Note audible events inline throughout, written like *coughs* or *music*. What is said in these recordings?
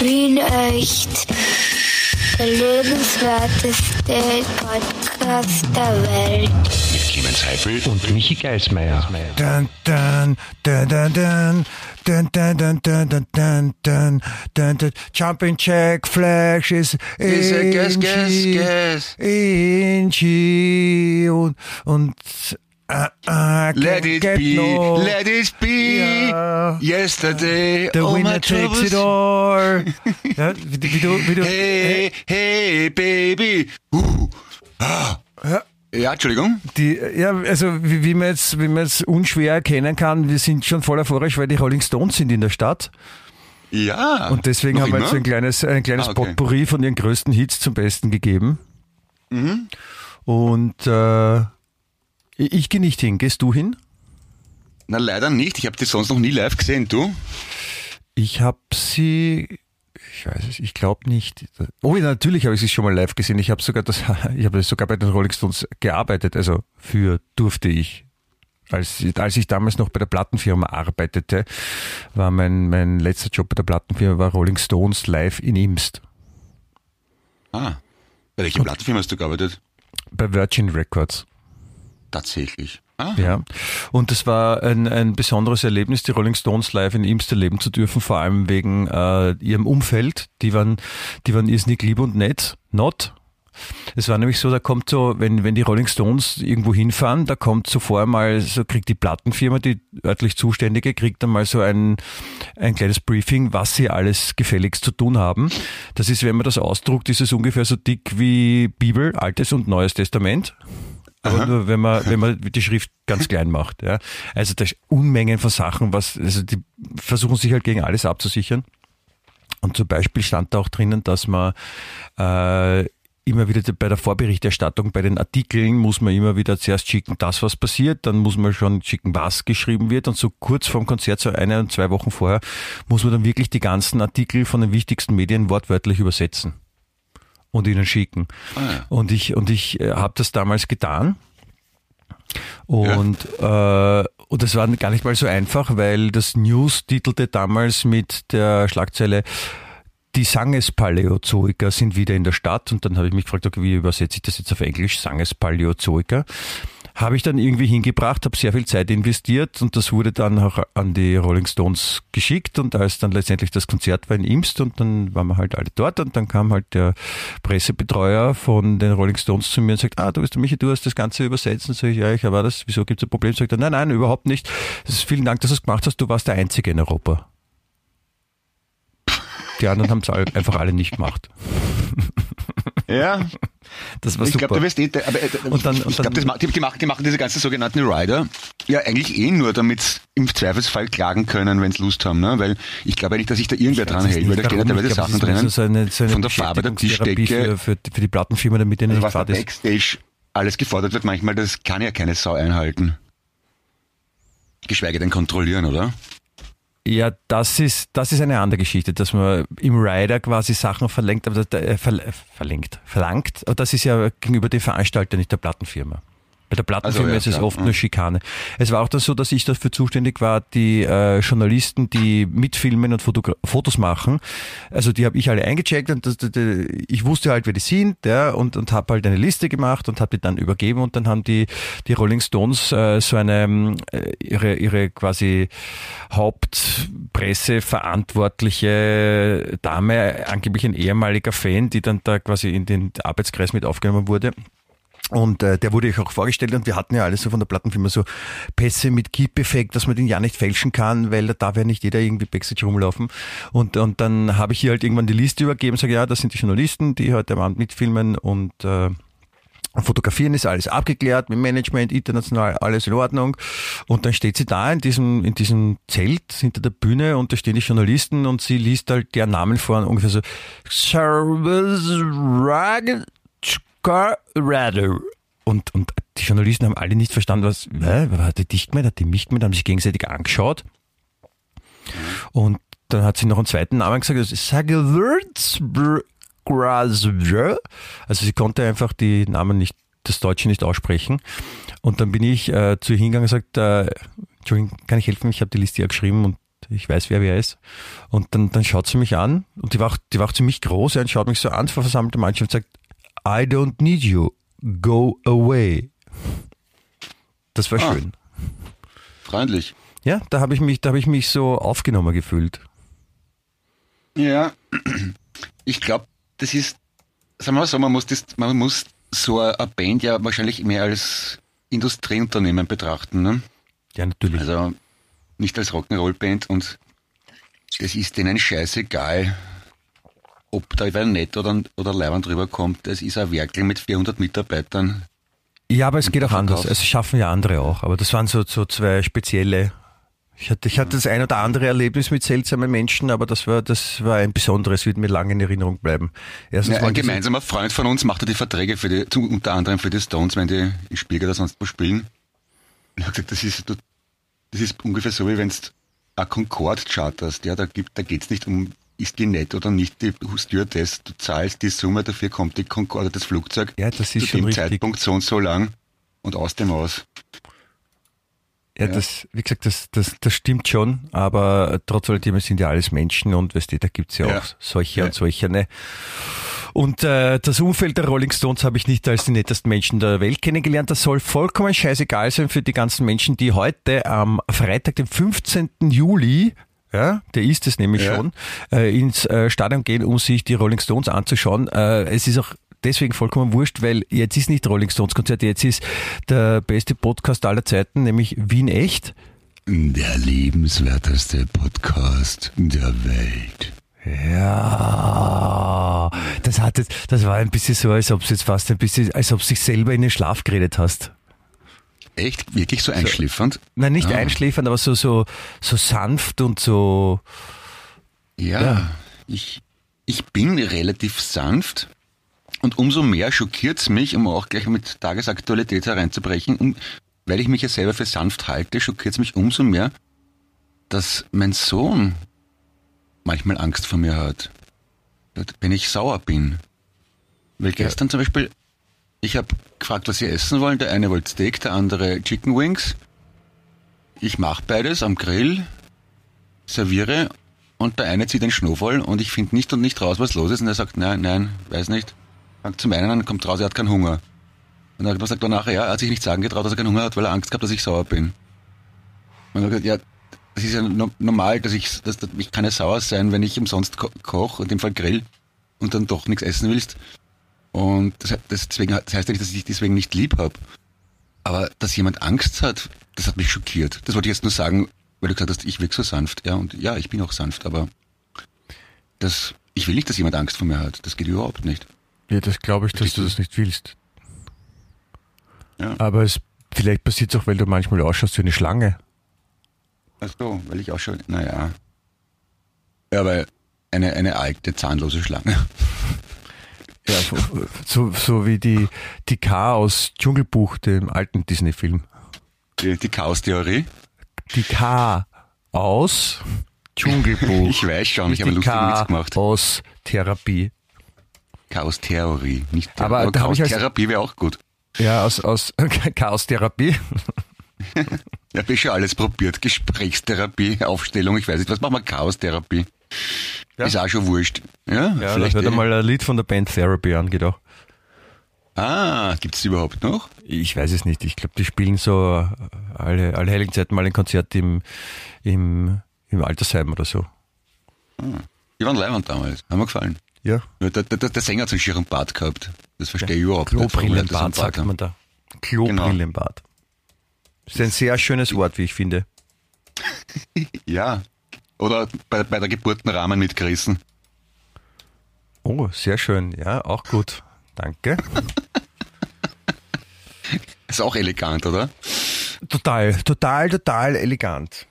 Wien echt. Der lebenswerteste Podcast der Welt. Mit Clemens Heifel und Michi Geismeier. Dun, dun, dun, dun, dun. Dun, dun, dun, dun, dun, dun, dun, dun, dun. Jumping Jack Flash is Is Inchi, guess. Inchi und, und uh, Let it be, no. let it be. Ja. Yesterday, The all my winner takes it all. Ja, wie, wie du, wie du, Hey, hey, baby. Uh. Ah. Ja. Ja, Entschuldigung. Die, ja, also wie, wie, man jetzt, wie man jetzt unschwer erkennen kann, wir sind schon voll euphorisch, weil die Rolling Stones sind in der Stadt. Ja. Und deswegen haben wir immer? jetzt ein kleines, ein kleines Ah, okay. Potpourri von ihren größten Hits zum Besten gegeben. Mhm. Und äh, ich gehe nicht hin. Gehst du hin? Na, leider nicht. Ich habe die sonst noch nie live gesehen, du? Ich habe sie, ich weiß es, ich glaube nicht. Oh ja, natürlich habe ich sie schon mal live gesehen. Ich habe sogar das, *laughs* ich habe sogar bei den Rolling Stones gearbeitet. Also für durfte ich. Als, als ich damals noch bei der Plattenfirma arbeitete, war mein, mein letzter Job bei der Plattenfirma war Rolling Stones live in Imst. Ah. Bei welcher Plattenfirma hast du gearbeitet? Bei Virgin Records. Tatsächlich. Ah. Ja, und das war ein, ein besonderes Erlebnis, die Rolling Stones live in Imst erleben zu dürfen, vor allem wegen äh, ihrem Umfeld. Die waren, die waren irrsinnig lieb und nett. Not. Es war nämlich so, da kommt so, wenn, wenn die Rolling Stones irgendwo hinfahren, da kommt vorher mal, so kriegt die Plattenfirma, die örtlich Zuständige, kriegt dann mal so ein, ein kleines Briefing, was sie alles gefälligst zu tun haben. Das ist, wenn man das ausdruckt, ist es ungefähr so dick wie Bibel, Altes und Neues Testament. Aber nur wenn man, wenn man die Schrift ganz klein macht. Ja. Also da ist Unmengen von Sachen, was, also die versuchen sich halt gegen alles abzusichern. Und zum Beispiel stand da auch drinnen, dass man äh, immer wieder bei der Vorberichterstattung, bei den Artikeln muss man immer wieder zuerst schicken, das was passiert, dann muss man schon schicken, was geschrieben wird und so kurz vorm Konzert, so eine und zwei Wochen vorher, muss man dann wirklich die ganzen Artikel von den wichtigsten Medien wortwörtlich übersetzen und ihnen schicken. Ah, ja. Und ich, und ich äh, habe das damals getan. Und, äh, und das war gar nicht mal so einfach, weil das News titelte damals mit der Schlagzeile die Sanges-Paläozoiker sind wieder in der Stadt. Und dann habe ich mich gefragt, okay, wie übersetze ich das jetzt auf Englisch? Sanges-Paläozoiker. Habe ich dann irgendwie hingebracht, habe sehr viel Zeit investiert und das wurde dann auch an die Rolling Stones geschickt und als dann letztendlich das Konzert war in Imst und dann waren wir halt alle dort und dann kam halt der Pressebetreuer von den Rolling Stones zu mir und sagt, ah, du bist der Michi, du hast das Ganze übersetzt und sag ich, ja, ich war das, wieso gibt es ein Problem? Sagt er, nein, nein, überhaupt nicht. Vielen Dank, dass du es gemacht hast, du warst der Einzige in Europa. Die anderen haben es einfach alle nicht gemacht. Ja. Das war Ich super. glaube, du wirst eh, aber, äh, Und dann- ich, und ich glaube, die, die, machen, die machen diese ganzen sogenannten Rider ja eigentlich eh nur, damit sie im Zweifelsfall klagen können, wenn sie Lust haben, ne? Weil ich glaube nicht, dass sich da irgendwer dran hält, weil da stehen ja teilweise Sachen ist drinnen. So eine, so eine von der Farbe der Tischdecke, Für, für, für die Plattenfirma, damit also nicht was da fad ist. Backstage alles gefordert wird, manchmal, das kann ja keine Sau einhalten. Geschweige denn kontrollieren, oder? Ja, das ist, das ist eine andere Geschichte, dass man im Rider quasi Sachen verlangt, aber das, äh, ver, äh, verlangt, verlangt. Aber das ist ja gegenüber dem Veranstalter, nicht der Plattenfirma. Bei der Plattenfirma Also, ja, ist es klar. oft Mhm. nur Schikane. Es war auch dann so, dass ich dafür zuständig war, die äh, Journalisten, die mitfilmen und Fotogra Fotos machen. Also die habe ich alle eingecheckt und das, das, das, ich wusste halt, wer die sind, ja, und, und habe halt eine Liste gemacht und habe die dann übergeben und dann haben die, die Rolling Stones äh, so eine äh, ihre, ihre quasi Hauptpresseverantwortliche Dame, angeblich ein ehemaliger Fan, die dann da quasi in den Arbeitskreis mit aufgenommen wurde. Und äh, der wurde ich auch vorgestellt und wir hatten ja alles so von der Plattenfirma so Pässe mit Keep-Effekt, dass man den ja nicht fälschen kann, weil da darf ja nicht jeder irgendwie Backstage rumlaufen. Und, und dann habe ich hier halt irgendwann die Liste übergeben, sage ja, das sind die Journalisten, die heute am Abend mitfilmen und äh, Fotografieren ist alles abgeklärt mit Management, international, alles in Ordnung. Und dann steht sie da in diesem, in diesem Zelt hinter der Bühne und da stehen die Journalisten und sie liest halt deren Namen vor und ungefähr so Service Radar. Und, und die Journalisten haben alle nicht verstanden, was, hä, hat die dich gemeint, hat die mich gemeint, haben sich gegenseitig angeschaut. Und dann hat sie noch einen zweiten Namen gesagt, das ist Sagewürzbrück. Also sie konnte einfach die Namen nicht, das Deutsche nicht aussprechen. Und dann bin ich äh, zu ihr hingegangen und gesagt, äh, Entschuldigung, kann ich helfen? Ich habe die Liste ja geschrieben und ich weiß, wer wer ist. Und dann, dann schaut sie mich an und die war auch, die war ziemlich groß ja, und schaut mich so an vor versammelte Mannschaft und sagt, I don't need you, go away. Das war Ah. schön. Freundlich. Ja, da habe ich mich, da habe ich mich so aufgenommen gefühlt. Ja, ich glaube, das ist, sagen wir mal so, man muss, das, man muss so eine Band ja wahrscheinlich mehr als Industrieunternehmen betrachten. Ne? Ja, natürlich. Also nicht als Rock'n'Roll-Band und das ist denen scheißegal, ob da wer nett oder, oder leibend rüberkommt. Das ist ein Werkel mit 400 Mitarbeitern. Ja, aber es geht auch anders. Es schaffen ja andere auch. Aber das waren so, so zwei spezielle. Ich hatte, ich hatte das ein oder andere Erlebnis mit seltsamen Menschen, aber das war, das war ein besonderes, wird mir lange in Erinnerung bleiben. Erstens Ja, ein gemeinsamer Freund von uns macht ja die Verträge für die, unter anderem für die Stones, wenn die Spiegel oder sonst wo spielen. Und er hat gesagt, das ist, das ist ungefähr so, wie wenn du ein Concorde charterst. Ja, da, gibt, da geht's nicht um, ist die nett oder nicht, die Stewardess. Du zahlst die Summe, dafür kommt die Concorde, das Flugzeug, Ja, das ist zu schon dem richtig. Zeitpunkt so und so lang und aus dem aus. Ja, das, wie gesagt, das, das, das stimmt schon, aber trotz alledem sind ja alles Menschen und weißt du, da gibt's ja, Ja. auch solche Ja. und solche. Ne? Und äh, das Umfeld der Rolling Stones habe ich nicht als die nettesten Menschen der Welt kennengelernt. Das soll vollkommen scheißegal sein für die ganzen Menschen, die heute am Freitag, dem 15. Juli, ja, der ist es nämlich Ja. schon, äh, ins äh, Stadion gehen, um sich die Rolling Stones anzuschauen. Äh, es ist auch deswegen vollkommen wurscht, weil jetzt ist nicht Rolling Stones Konzert, jetzt ist der beste Podcast aller Zeiten, nämlich Wien Echt. Der lebenswerteste Podcast der Welt. Ja, das hat jetzt, das war ein bisschen so, als ob es jetzt fast ein bisschen, als ob du dich selber in den Schlaf geredet hast. Echt? Wirklich so einschläfernd? Nein, nicht Ah. einschläfern, aber so, so, so sanft und so, Ja, Ja. Ich, ich bin relativ sanft und umso mehr schockiert es mich, um auch gleich mit Tagesaktualität hereinzubrechen, um, weil ich mich ja selber für sanft halte, schockiert es mich umso mehr, dass mein Sohn manchmal Angst vor mir hat, wenn ich sauer bin. Weil gestern zum Beispiel, ich habe gefragt, was sie essen wollen. Der eine wollte Steak, der andere Chicken Wings. Ich mache beides am Grill, serviere und der eine zieht den Schnur und ich finde nicht und nicht raus, was los ist. Und er sagt, nein, nein, weiß nicht. Fängt zum einen an, kommt raus, er hat keinen Hunger. Und dann sagt er nachher, ja, er hat sich nicht sagen getraut, dass er keinen Hunger hat, weil er Angst gehabt, dass ich sauer bin. Und er hat gesagt, ja, das ist ja no normal, dass ich, dass, dass ich kann ja sauer sein, wenn ich umsonst ko koche, in dem Fall Grill, und dann doch nichts essen willst. Und das, das, deswegen, das heißt ja nicht, dass ich dich deswegen nicht lieb habe. Aber dass jemand Angst hat, das hat mich schockiert. Das wollte ich jetzt nur sagen, weil du gesagt hast, ich wirke so sanft. Ja, und ja, ich bin auch sanft, aber das, ich will nicht, dass jemand Angst vor mir hat. Das geht überhaupt nicht. ja, das glaube ich, dass du das nicht willst. Ja. Aber es, vielleicht passiert es auch, weil du manchmal ausschaust wie eine Schlange. Ach so, weil ich auch schon, naja. Ja, aber eine, eine alte, zahnlose Schlange. Ja, so, so, wie die, die K aus Dschungelbuch, dem alten Disney-Film. Die, die Chaos-Theorie. Die K aus Dschungelbuch. *laughs* Ich weiß schon, ich habe K Witz gemacht. aus Therapie. Chaos-Theorie, nicht Aber aber als- Chaos-Therapie wäre auch gut. Ja, aus, aus *laughs* Chaos-Therapie. *laughs* Ich habe schon alles probiert. Gesprächstherapie, Aufstellung, ich weiß nicht, was machen wir? Chaos-Therapie. Ja. Ist auch schon wurscht. Ja, Ja, vielleicht. hört eh. einmal ein Lied von der Band Therapy an, geht auch. Ah, gibt's die überhaupt noch? Ich weiß es nicht. Ich glaube, die spielen so alle, alle heiligen Zeiten mal ein Konzert im, im, im Altersheim oder so. Die waren leibend damals. Haben mir gefallen. Ja. Ja, Der, der, der Sänger hat so einen schieren Bart gehabt. Das verstehe ich überhaupt nicht. warum Leute so einen Klobrillenbad Bart sagt haben. man da. Klobrillenbad. Ist ein sehr schönes Wort, wie ich finde. *laughs* Ja. Oder bei, bei der Geburtenrahmen mitgerissen. Oh, sehr schön. Ja, auch gut. Danke. *laughs* Ist auch elegant, oder? Total, total, total elegant.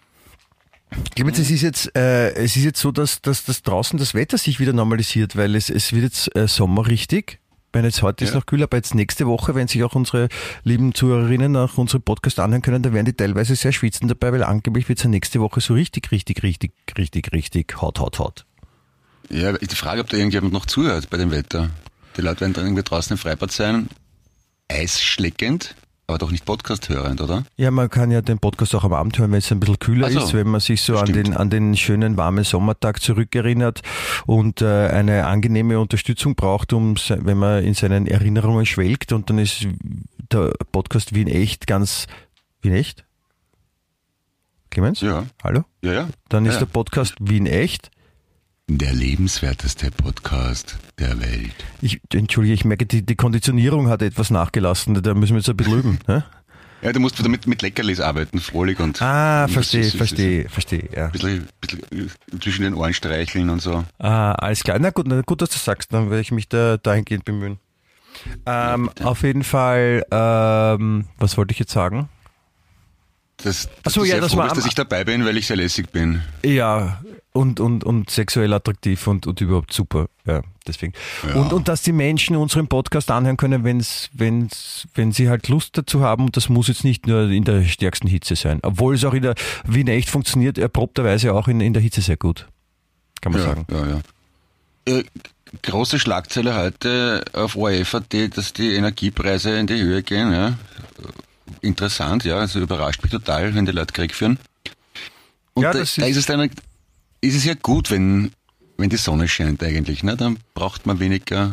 Clemens, es ist jetzt, äh, es ist jetzt so, dass, dass, dass draußen das Wetter sich wieder normalisiert, weil es, es wird jetzt äh, Sommer richtig. Wenn jetzt heute ist Ja. noch kühl, aber jetzt nächste Woche, wenn sich auch unsere lieben Zuhörerinnen nach unserem Podcast anhören können, dann werden die teilweise sehr schwitzen dabei, weil angeblich wird es ja nächste Woche so richtig, richtig, richtig, richtig, richtig hot, hot, hot. Ja, ist die Frage, ob da irgendjemand noch zuhört bei dem Wetter. Die Leute werden dann irgendwie draußen im Freibad sein, eisschleckend, aber doch nicht Podcast hörend, oder? Ja, man kann ja den Podcast auch am Abend hören, wenn es ein bisschen kühler so. ist, wenn man sich so an den, an den schönen warmen Sommertag zurückerinnert und äh, eine angenehme Unterstützung braucht, um, wenn man in seinen Erinnerungen schwelgt und dann ist der Podcast Wien echt ganz, Wien echt? Clemens? Ja. Hallo? Ja, ja. Dann ja, ist der Podcast Wien echt. Der lebenswerteste Podcast der Welt. Ich, entschuldige, ich merke, die, die Konditionierung hat etwas nachgelassen, da müssen wir jetzt ein bisschen üben. Ne? Ja, du musst wieder mit, mit Leckerlis arbeiten, frohlich und Ah, verstehe, verstehe, verstehe, ja. Ein bisschen, bisschen zwischen den Ohren streicheln und so. Ah, alles klar. Na gut, na gut, dass du sagst, dann werde ich mich da dahingehend bemühen. Ähm, auf jeden Fall, ähm, was wollte ich jetzt sagen? Das, Ach so, du ja, das froh war dass ich dabei bin, weil ich sehr lässig bin. Ja, und, und, und sexuell attraktiv und, und überhaupt super. Ja, deswegen. Ja. Und, und dass die Menschen unseren Podcast anhören können, wenn's, wenn's, wenn sie halt Lust dazu haben. Und das muss jetzt nicht nur in der stärksten Hitze sein. Obwohl es auch in der Wien echt funktioniert, erprobterweise auch in, in der Hitze sehr gut. Kann man ja, sagen. Ja, ja. Äh, große Schlagzeile heute auf ORF.at, dass die Energiepreise in die Höhe gehen. Ja. Interessant, ja. Also überrascht mich total, wenn die Leute Krieg führen. Und Ja, da, das da ist- ist es dann, ist es ja gut, wenn, wenn die Sonne scheint eigentlich. Ne? Dann braucht man weniger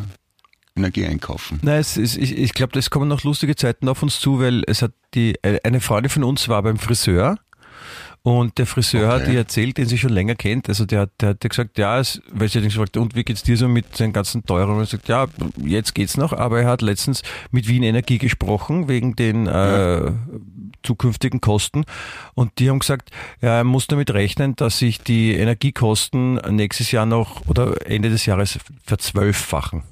Energie einkaufen. Nein, es ist, ich, ich glaube, es kommen noch lustige Zeiten auf uns zu, weil es hat die, eine Freundin von uns war beim Friseur und der Friseur Okay. hat ihr erzählt, den sie schon länger kennt. Also der, hat- der hat gesagt, ja, es, weil sie hat ihn gefragt, und wie geht's dir so mit den ganzen Teuren? Und er sagt, ja, jetzt geht's noch, aber er hat letztens mit Wien Energie gesprochen wegen den äh, zukünftigen Kosten und die haben gesagt, ja, er muss damit rechnen, dass sich die Energiekosten nächstes Jahr noch oder Ende des Jahres verzwölffachen.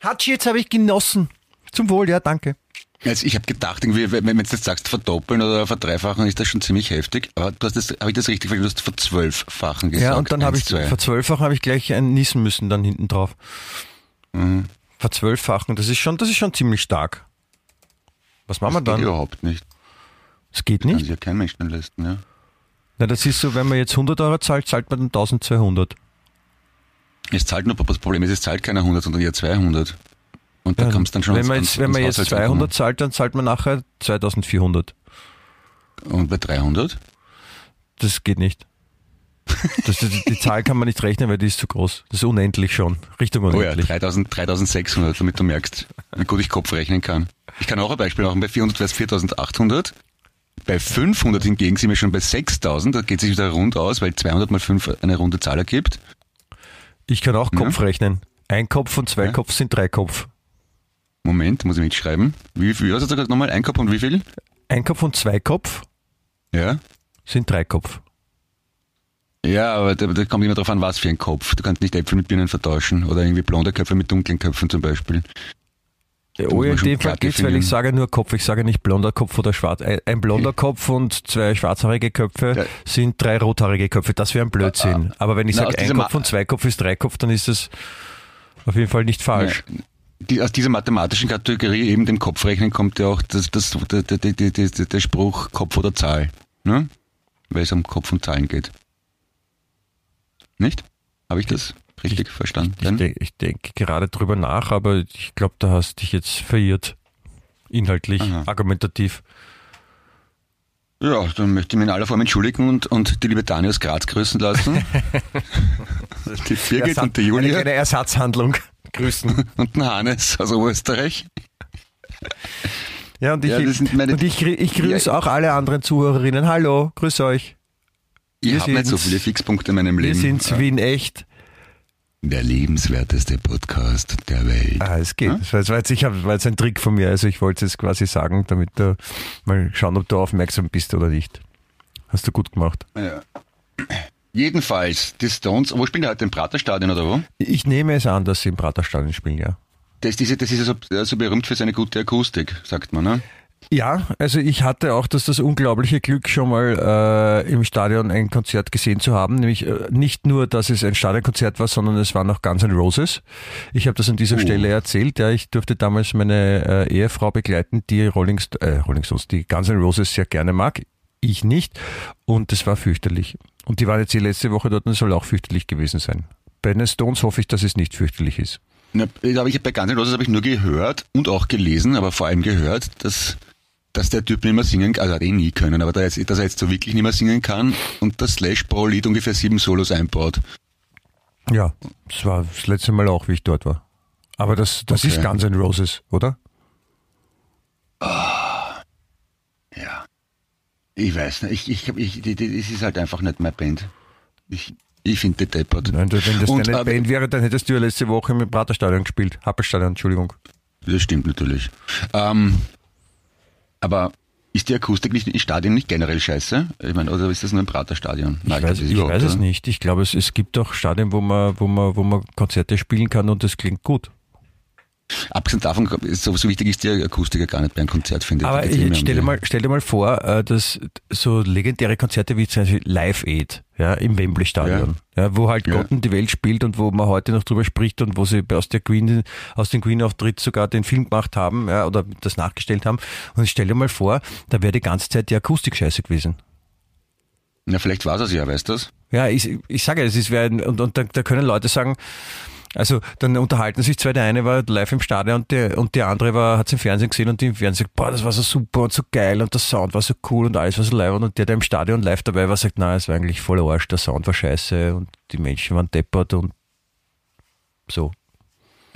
Hatschi, jetzt habe ich genossen. Zum Wohl, ja, danke. Also ich habe gedacht, irgendwie, wenn du jetzt sagst, verdoppeln oder verdreifachen, ist das schon ziemlich heftig. Aber du hast das, habe ich das richtig verstanden? Du hast verzwölffachen gesagt. Ja, und dann habe ich, zwei. verzwölffachen habe ich gleich ein niesen müssen dann hinten drauf. Mhm. Verzwölffachen, das ist schon, das ist schon ziemlich stark. Was machen wir Das geht dann? überhaupt nicht. Das geht Kann nicht. sich ja kein Mensch mehr leisten, ja. Na, das ist so, wenn man jetzt 100 Euro zahlt, zahlt man dann 1200. Es zahlt nur, aber das Problem ist, es zahlt keiner 100, sondern eher 200. Und da Ja, kommst dann schon wenn man ans- jetzt, wenn man ans jetzt Haushaltseinkommen. 200 zahlt, dann zahlt man nachher 2400. Und bei 300? Das geht nicht. Das, die, die Zahl kann man nicht rechnen, weil die ist zu groß. Das ist unendlich schon. Richtung Oh ja, unendlich. 3000, 3600, damit du merkst, wie gut ich Kopf rechnen kann. Ich kann auch ein Beispiel machen. Bei 400 wäre es 4800. Bei 500 hingegen sind wir schon bei 6000. Da geht sich wieder rund aus, weil 200 mal 5 eine runde Zahl ergibt. Ich kann auch Ja. Kopf rechnen. Ein Kopf und zwei Ja. Kopf sind drei Kopf. Moment, muss ich mitschreiben. Wie viel, was hast du gesagt nochmal? Ein Kopf und wie viel? Ein Kopf und zwei Kopf Ja. sind drei Kopf. Ja, aber da, da kommt immer drauf an, was für ein Kopf. Du kannst nicht Äpfel mit Birnen vertauschen oder irgendwie blonde Köpfe mit dunklen Köpfen zum Beispiel. Oh, muss in man schon dem Fall klar geht's, weil ich sage nur Kopf, ich sage nicht blonder Kopf oder schwarz. Ein, ein blonder Kopf und zwei schwarzhaarige Köpfe Ja. sind drei rothaarige Köpfe. Das wäre ein Blödsinn. Aber wenn ich sage, ein Kopf Ma- und zwei Kopf ist drei Kopf, dann ist das auf jeden Fall nicht falsch. Ja, Die, aus dieser mathematischen Kategorie, eben dem Kopfrechnen, kommt ja auch das, das, der, der, der, der, der, der Spruch Kopf oder Zahl. Ne? Weil es um Kopf und Zahlen geht. Nicht? Habe ich das richtig verstanden? Ich, denk, ich denke gerade drüber nach, aber ich glaube, da hast dich jetzt verirrt. Inhaltlich, Aha. argumentativ. Ja, dann möchte ich mich in aller Form entschuldigen und, und die liebe Dani aus Graz grüßen lassen. *laughs* die Birgit Ersatz- und die Eine Julia kleine Ersatzhandlung. *laughs* Grüßen. *laughs* und den Hannes aus Österreich. Ja, und ich, Ja, und ich, ich grüße auch alle anderen Zuhörerinnen. Hallo, grüß euch. Ich Wir habe nicht so viele Fixpunkte in meinem Wir Leben. sind's Wien echt. Der lebenswerteste Podcast der Welt. Ah, es geht. Hm? Das war, das war, jetzt, ich hab, war jetzt ein Trick von mir. Also ich wollte es quasi sagen, damit du mal schauen, ob du aufmerksam bist oder nicht. Hast du gut gemacht. Ja. Jedenfalls, die Stones, wo spielen die heute? Im Praterstadion oder wo? Ich nehme es an, dass sie im Praterstadion spielen, ja. Das, diese, das ist ja so, so berühmt für seine gute Akustik, sagt man, ne? Ja, also ich hatte auch das, das unglaubliche Glück, schon mal äh, im Stadion ein Konzert gesehen zu haben. Nämlich äh, nicht nur, dass es ein Stadionkonzert war, sondern es war noch Guns N' Roses. Ich habe das an dieser Oh. Stelle erzählt. Ja, ich durfte damals meine äh, Ehefrau begleiten, die Rolling, St äh, Rolling Stones, die Guns N' Roses sehr gerne mag. Ich nicht. Und das war fürchterlich. Und die waren jetzt die letzte Woche dort und es soll auch fürchterlich gewesen sein. Bei den Stones hoffe ich, dass es nicht fürchterlich ist. Habe ich bei Guns N' Roses habe ich nur gehört und auch gelesen, aber vor allem gehört, dass, dass der Typ nicht mehr singen kann, also hat eh nie können, aber dass er jetzt so wirklich nicht mehr singen kann und das Slash pro Lied ungefähr sieben Solos einbaut. Ja, das war das letzte Mal auch, wie ich dort war. Aber das, das Okay. ist Guns N' Roses, oder? Ja. Ich weiß nicht, ich, ich, ich, es ist halt einfach nicht meine Band. Ich, ich finde die deppert. Nein, wenn das Und, deine Band wäre, dann hättest du ja letzte Woche im Praterstadion gespielt. Happelstadion, Entschuldigung. Das stimmt natürlich. Ähm, aber ist die Akustik nicht im Stadion nicht generell scheiße? Ich meine, oder ist das nur ein Praterstadion? Ich weiß, ich weiß es nicht. Ich glaube, es, es gibt auch Stadien, wo man, wo man, wo man Konzerte spielen kann und das klingt gut. Abgesehen davon, so, so wichtig ist die Akustik ja gar nicht bei einem Konzert, finde ich. Aber um stell dir mal, stell dir mal vor, äh, dass so legendäre Konzerte wie zum Beispiel Live Aid, ja, im Wembley Stadion, ja. wo halt Ja. Gott und die Welt spielt und wo man heute noch drüber spricht und wo sie aus der Queen, aus dem Queen-Auftritt sogar den Film gemacht haben, ja, oder das nachgestellt haben. Und stell dir mal vor, da wäre die ganze Zeit die Akustik scheiße gewesen. Na, vielleicht war es ja, weißt du das? Ja, ich, ich sage, es ist, und, und da, da können Leute sagen, also dann unterhalten sich zwei, der eine war live im Stadion und der, und der andere war, hat es im Fernsehen gesehen und die im Fernsehen sagt, boah, das war so super und so geil und der Sound war so cool und alles war so live und der, der im Stadion live dabei war, sagt, na, es war eigentlich voller Arsch, der Sound war scheiße und die Menschen waren deppert und so.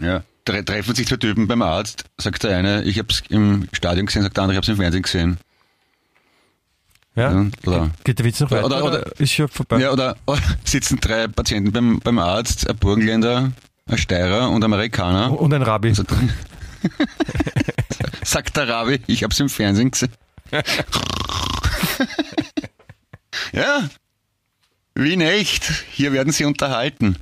Ja. Tre treffen sich zwei Typen beim Arzt, sagt der eine, ich habe es im Stadion gesehen, sagt der andere, ich habe es im Fernsehen gesehen. Ja? Ja, oder- Geht der Witz noch weiter? Oder- oder- ist schon vorbei? Ja, oder, *laughs* oder sitzen drei Patienten beim, beim Arzt, ein Burgenländer, ein Steirer und Amerikaner. Und ein Rabbi. Also, *laughs* sagt der Ravi, ich habe es im Fernsehen gesehen. *laughs* ja, wie in echt. Hier werden sie unterhalten.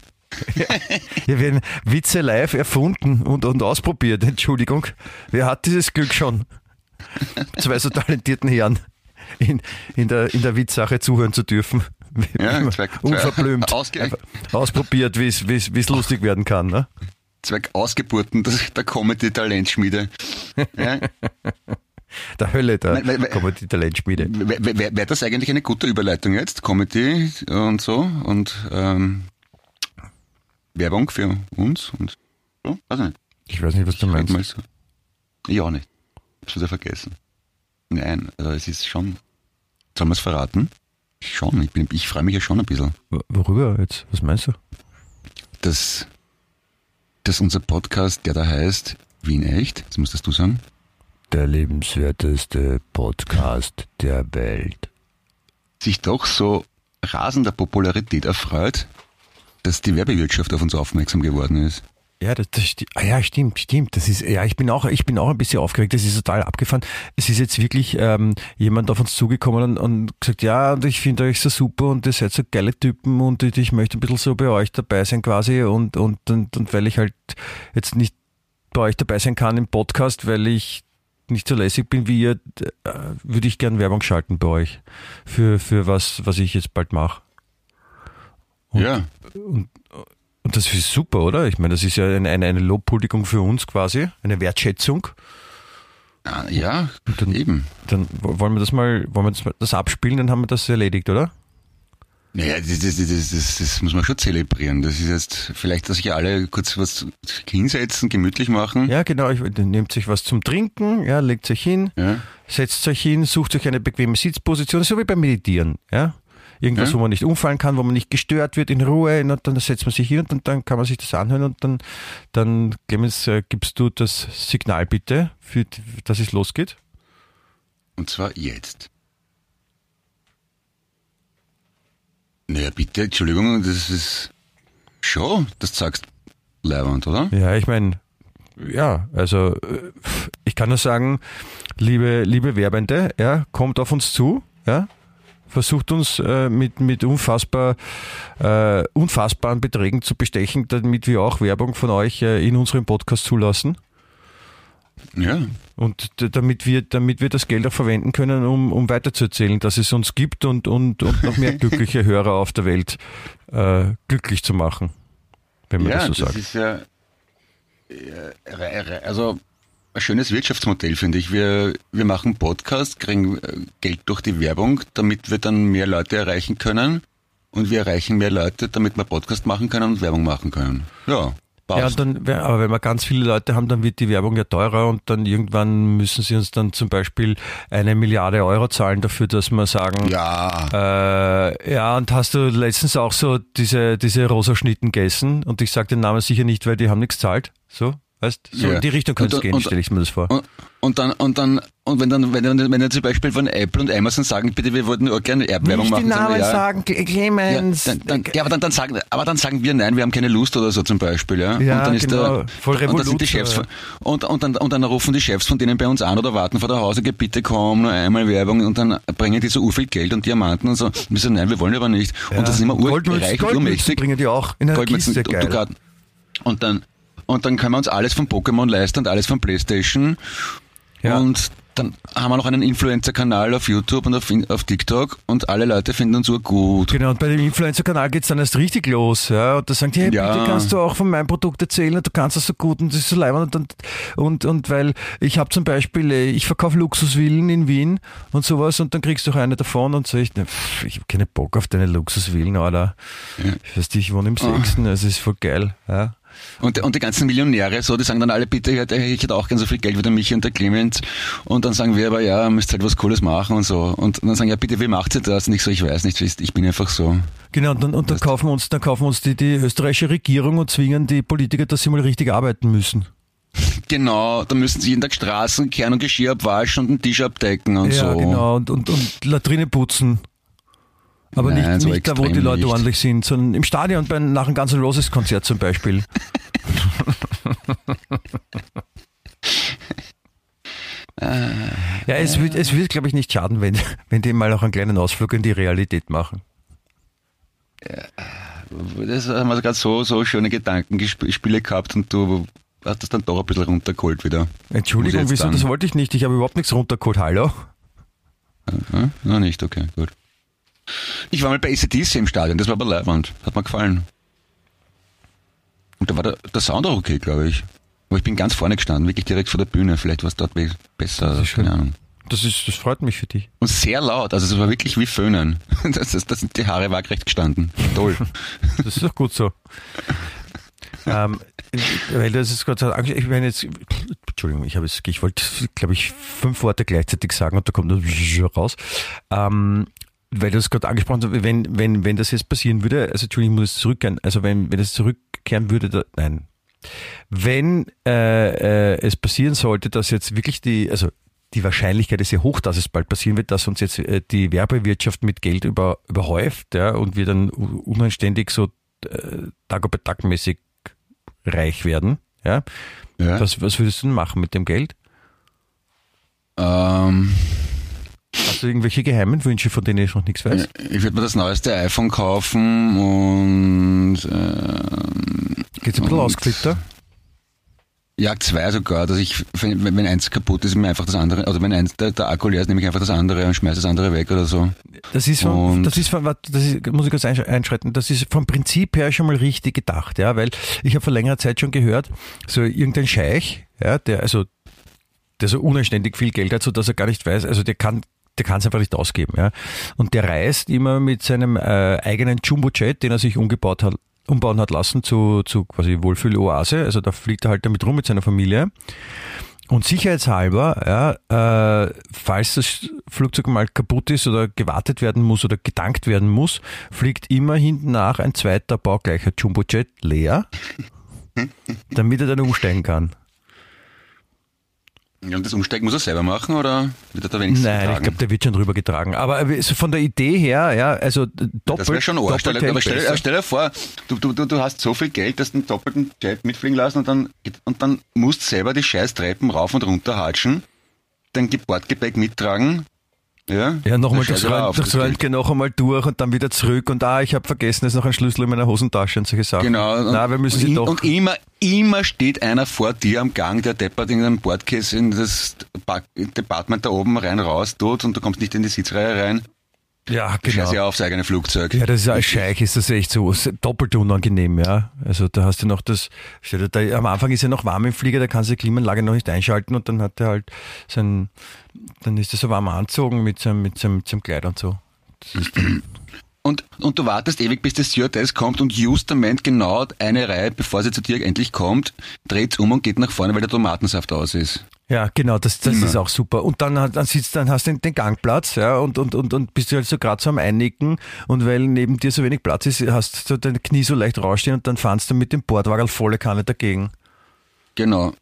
*laughs* Hier werden Witze live erfunden und, und ausprobiert. Entschuldigung. Wer hat dieses Glück schon? Zwei so talentierten Herren in, in, der, in der Witzsache zuhören zu dürfen. Ja, Unverblümt. Ausprobiert, wie es- lustig werden kann. Ne? Zwei Ausgeburten der Comedy-Talentschmiede. Ja. Der Hölle der Weil- weil- weil- Comedy Talentschmiede. Wäre wär, wär das eigentlich eine gute Überleitung jetzt? Comedy und so und ähm, Werbung für uns und so? Weiß nicht. Ich weiß nicht, was du Halt meinst. mal so. Ich auch nicht. Hab's wieder vergessen. Nein, also es ist schon. Sollen wir es verraten? Schon. Ich, bin- ich freue mich ja schon ein bisschen, Wo- Worüber jetzt? Was meinst du? dass, dass unser Podcast, der da heißt Wien echt, das musstest du sagen, Der lebenswerteste Podcast der Welt. sich doch so rasender Popularität erfreut, dass die Werbewirtschaft auf uns aufmerksam geworden ist. Ja, das, das ah, ja, stimmt, stimmt. Das ist, ja, ich bin auch, ich bin auch ein bisschen aufgeregt. Das ist total abgefahren. Es ist jetzt wirklich ähm, jemand auf uns zugekommen und, und gesagt, ja, und ich finde euch so super und ihr seid so geile Typen und ich, ich möchte ein bisschen so bei euch dabei sein quasi und, und, und, und weil ich halt jetzt nicht bei euch dabei sein kann im Podcast, weil ich nicht so lässig bin wie ihr, äh, würde ich gern Werbung schalten bei euch für, für was, was ich jetzt bald mache. Ja, Und das ist super, oder? Ich meine, das ist ja eine, eine, eine Lobhuldigung für uns quasi, eine Wertschätzung. Ah, ja, dann- eben. Dann wo- wollen wir das mal, wollen wir das, mal- das abspielen, dann haben wir das erledigt, oder? Naja, das, das, das, das, muss man schon zelebrieren. Das ist jetzt vielleicht, dass sich alle kurz was hinsetzen, gemütlich machen. Ja, genau. Nehmt sich was zum Trinken, ja, legt euch hin, setzt euch hin, sucht euch eine bequeme Sitzposition, so wie beim Meditieren, ja. Irgendwas, Ja. wo man nicht umfallen kann, wo man nicht gestört wird, in Ruhe, und dann setzt man sich hin und dann, dann kann man sich das anhören und dann, dann Clemens, äh, gibst du das Signal bitte, für, dass es losgeht? Und zwar jetzt. Naja, bitte, Entschuldigung, das ist schon, das sagst Leibwand, oder? Ja, ich meine, ja, also äh, ich kann nur sagen, liebe, liebe Werbende, ja, kommt auf uns zu, ja, versucht uns äh, mit, mit unfassbar, äh, unfassbaren Beträgen zu bestechen, damit wir auch Werbung von euch äh, in unserem Podcast zulassen. Ja. Und damit wir, damit wir das Geld auch verwenden können, um, um weiterzuerzählen, dass es uns gibt und, und, und noch mehr *laughs* glückliche Hörer auf der Welt äh, glücklich zu machen, wenn man ja, das so das sagt. ist ja, also ein schönes Wirtschaftsmodell, finde ich. Wir, wir machen Podcast, kriegen äh, Geld durch die Werbung, damit wir dann mehr Leute erreichen können. Und wir erreichen mehr Leute, damit wir Podcast machen können und Werbung machen können. Ja, Ja, dann, aber wenn wir ganz viele Leute haben, dann wird die Werbung ja teurer und dann irgendwann müssen sie uns dann zum Beispiel eine Milliarde Euro zahlen dafür, dass wir sagen, Ja. äh, ja, und hast du letztens auch so diese, diese rosa Schnitten gegessen und ich sage den Namen sicher nicht, weil die haben nichts zahlt. So, weißt So Ja. in die Richtung könnte es gehen, stelle ich mir das vor. Und, und dann, und dann, und wenn dann, wenn dann, wenn dann zum Beispiel von Apple und Amazon sagen, bitte, wir wollten auch gerne Werbung machen, sagen wir, ja, sagen, ja, Clemens. dann, dann, ja, aber dann, dann sagen, aber dann sagen wir nein, wir haben keine Lust oder so zum Beispiel, ja. Ja, und dann ist genau. der, Voll und dann sind die Chefs, ja. von- und, und dann, und dann rufen die Chefs von denen bei uns an oder warten vor der Hausecke, bitte komm, nur einmal Werbung und dann bringen die so viel Geld und Diamanten und so. Und wir sagen, nein, wir wollen aber nicht. Und das ist immer urreich und urmächtig. bringen die auch in Goldmützen, Kiste, geil. und dann, und dann können wir uns alles von Pokémon leisten und alles von Playstation. Ja. Und dann haben wir noch einen Influencer-Kanal auf YouTube und auf, auf TikTok und alle Leute finden uns urgut. Genau, und bei dem Influencer-Kanal geht's dann erst richtig los. Ja? Und da sagen die, hey, Ja. bitte kannst du auch von meinem Produkt erzählen und du kannst das so gut und das ist so leibend. Und, und, und weil ich habe zum Beispiel, äh, ich verkaufe Luxusvillen in Wien und sowas und dann kriegst du auch eine davon und so ich, ich habe keine Bock auf deine Luxusvillen, Alter. Ich weiß nicht, ich wohne im Ah. Sechsten, also es ist voll geil. Ja? Und, und die ganzen Millionäre, so, die sagen dann alle, bitte, ich hätte, auch gern so viel Geld wie der Michi und der Clemens. Und dann sagen wir aber, ja, müsst halt was Cooles machen und so. Und dann sagen, ja, bitte, wie macht ihr das? Und ich so, ich weiß nicht, ich bin einfach so. Genau, und dann, und dann kaufen uns, dann kaufen uns die, die österreichische Regierung und zwingen die Politiker, dass sie mal richtig arbeiten müssen. *laughs* Genau, da müssen sie jeden Tag Straßen kehren und Geschirr abwaschen und einen Tisch abdecken und ja, so. genau, und, und, und Latrine putzen. Aber Nein, nicht, so nicht da, wo die Leute nicht. ordentlich sind, sondern im Stadion bei, nach einem Guns N' Roses Konzert zum Beispiel. *laughs* ja, es wird, es wird glaube ich, nicht schaden, wenn, wenn die mal auch einen kleinen Ausflug in die Realität machen. Das haben wir gerade so, so schöne Gedankenspiele gehabt und du hast das dann doch ein bisschen runtergeholt wieder. Entschuldigung, wieso? Das wollte ich nicht. Ich habe überhaupt nichts runtergeholt. Hallo? Hm? Na nicht, okay, gut. Ich war mal bei ACDC im Stadion, das war aber leibend. Hat mir gefallen. Und da war der, der Sound auch okay, glaube ich. Aber ich bin ganz vorne gestanden, wirklich direkt vor der Bühne. Vielleicht war es dort be- besser, ist schön. keine Ahnung. Das, ist, das freut mich für dich. Und sehr laut, also es war wirklich wie Föhnen. *laughs* Das, das, das sind die Haare waagrecht gestanden. Toll. *laughs* Das ist doch gut so. ähm, weil das ist gerade angesch- ich meine jetzt, Entschuldigung, ich habe ich wollte, glaube ich, fünf Worte gleichzeitig sagen und da kommt das raus. Ähm, weil du es gerade angesprochen hast, wenn, wenn, wenn das jetzt passieren würde, also Entschuldigung, ich muss jetzt zurückkehren, also wenn, wenn es zurückkehren würde, da, nein. Wenn äh, äh, es passieren sollte, dass jetzt wirklich die, also die Wahrscheinlichkeit ist sehr hoch, dass es bald passieren wird, dass uns jetzt äh, die Werbewirtschaft mit Geld über, überhäuft ja, und wir dann unanständig so äh, Tag-über-Tag-mäßig reich werden. Ja? Ja. Was, was würdest du denn machen mit dem Geld? Ähm, Hast du irgendwelche geheimen Wünsche, von denen ich noch nichts weiß? ich würde mir das neueste iPhone kaufen und ähm, Geht's ein bisschen und- ausgeflippter? Ja, zwei sogar, dass ich, wenn, wenn eins kaputt ist, mir einfach das andere, oder wenn eins der, der Akku leer ist, nehme ich einfach das andere und schmeiße das andere weg oder so. Das ist, vom, das ist, vom, das ist, muss ich kurz einsch- einschreiten, das ist vom Prinzip her schon mal richtig gedacht, ja, weil ich habe vor längerer Zeit schon gehört, so irgendein Scheich, ja, der, also, der so unanständig viel Geld hat, so dass er gar nicht weiß, also der kann, der kann es einfach nicht ausgeben, ja. Und der reist immer mit seinem äh, eigenen Jumbo-Jet, den er sich umgebaut hat, umbauen hat lassen zu, zu quasi Wohlfühl-Oase, also da fliegt er halt damit rum mit seiner Familie. Und sicherheitshalber, ja, äh, falls das Flugzeug mal kaputt ist oder gewartet werden muss oder getankt werden muss, fliegt immer hinten nach ein zweiter baugleicher Jumbojet leer, *laughs* damit er dann umsteigen kann. Und das Umsteigen muss er selber machen oder wird er da wenigstens Nein, ich getragen? glaube, der wird schon drüber getragen. Aber so von der Idee her, ja, also doppelt. das wäre schon arg. Stell, aber stell, aber stell dir vor, du, du, du, du hast so viel Geld, dass du einen doppelten Jet mitfliegen lassen und dann, und dann musst selber die scheiß Treppen rauf und runter hatschen, dein Bordgepäck mittragen. Ja, Ja, nochmal aber Rönt- Geld. Röntgen noch einmal durch und dann wieder zurück und ah, ich habe vergessen, es ist noch ein Schlüssel in meiner Hosentasche und solche Sachen. Genau. Und, Na, wir müssen und, doch. und immer, immer steht einer vor dir am Gang, der deppert in einem Bordcase in das Department da oben rein raus tut und du kommst nicht in die Sitzreihe rein. ja, genau. ja aufs eigene Flugzeug. Ja, das ist als Scheich ist das echt so doppelt unangenehm, ja. Also da hast du noch das, da, am Anfang ist ja noch warm im Flieger, da kannst du die Klimaanlage noch nicht einschalten und dann hat er halt sein, dann ist er so warm anzogen mit seinem, mit seinem, mit seinem Kleid und so. Das *clears throat* Und, und du wartest ewig, bis das Stewardess kommt und justament genau eine Reihe, bevor sie zu dir endlich kommt, dreht um und geht nach vorne, weil der Tomatensaft aus ist. Ja, genau, das, das Immer. ist auch super. Und dann, dann sitzt, dann hast du den, den Gangplatz, ja, und, und, und, und bist du halt so gerade so am Einnicken und weil neben dir so wenig Platz ist, hast du dein Knie so leicht rausstehen und dann fahrst du mit dem Bordwagel volle Kanne dagegen. Genau.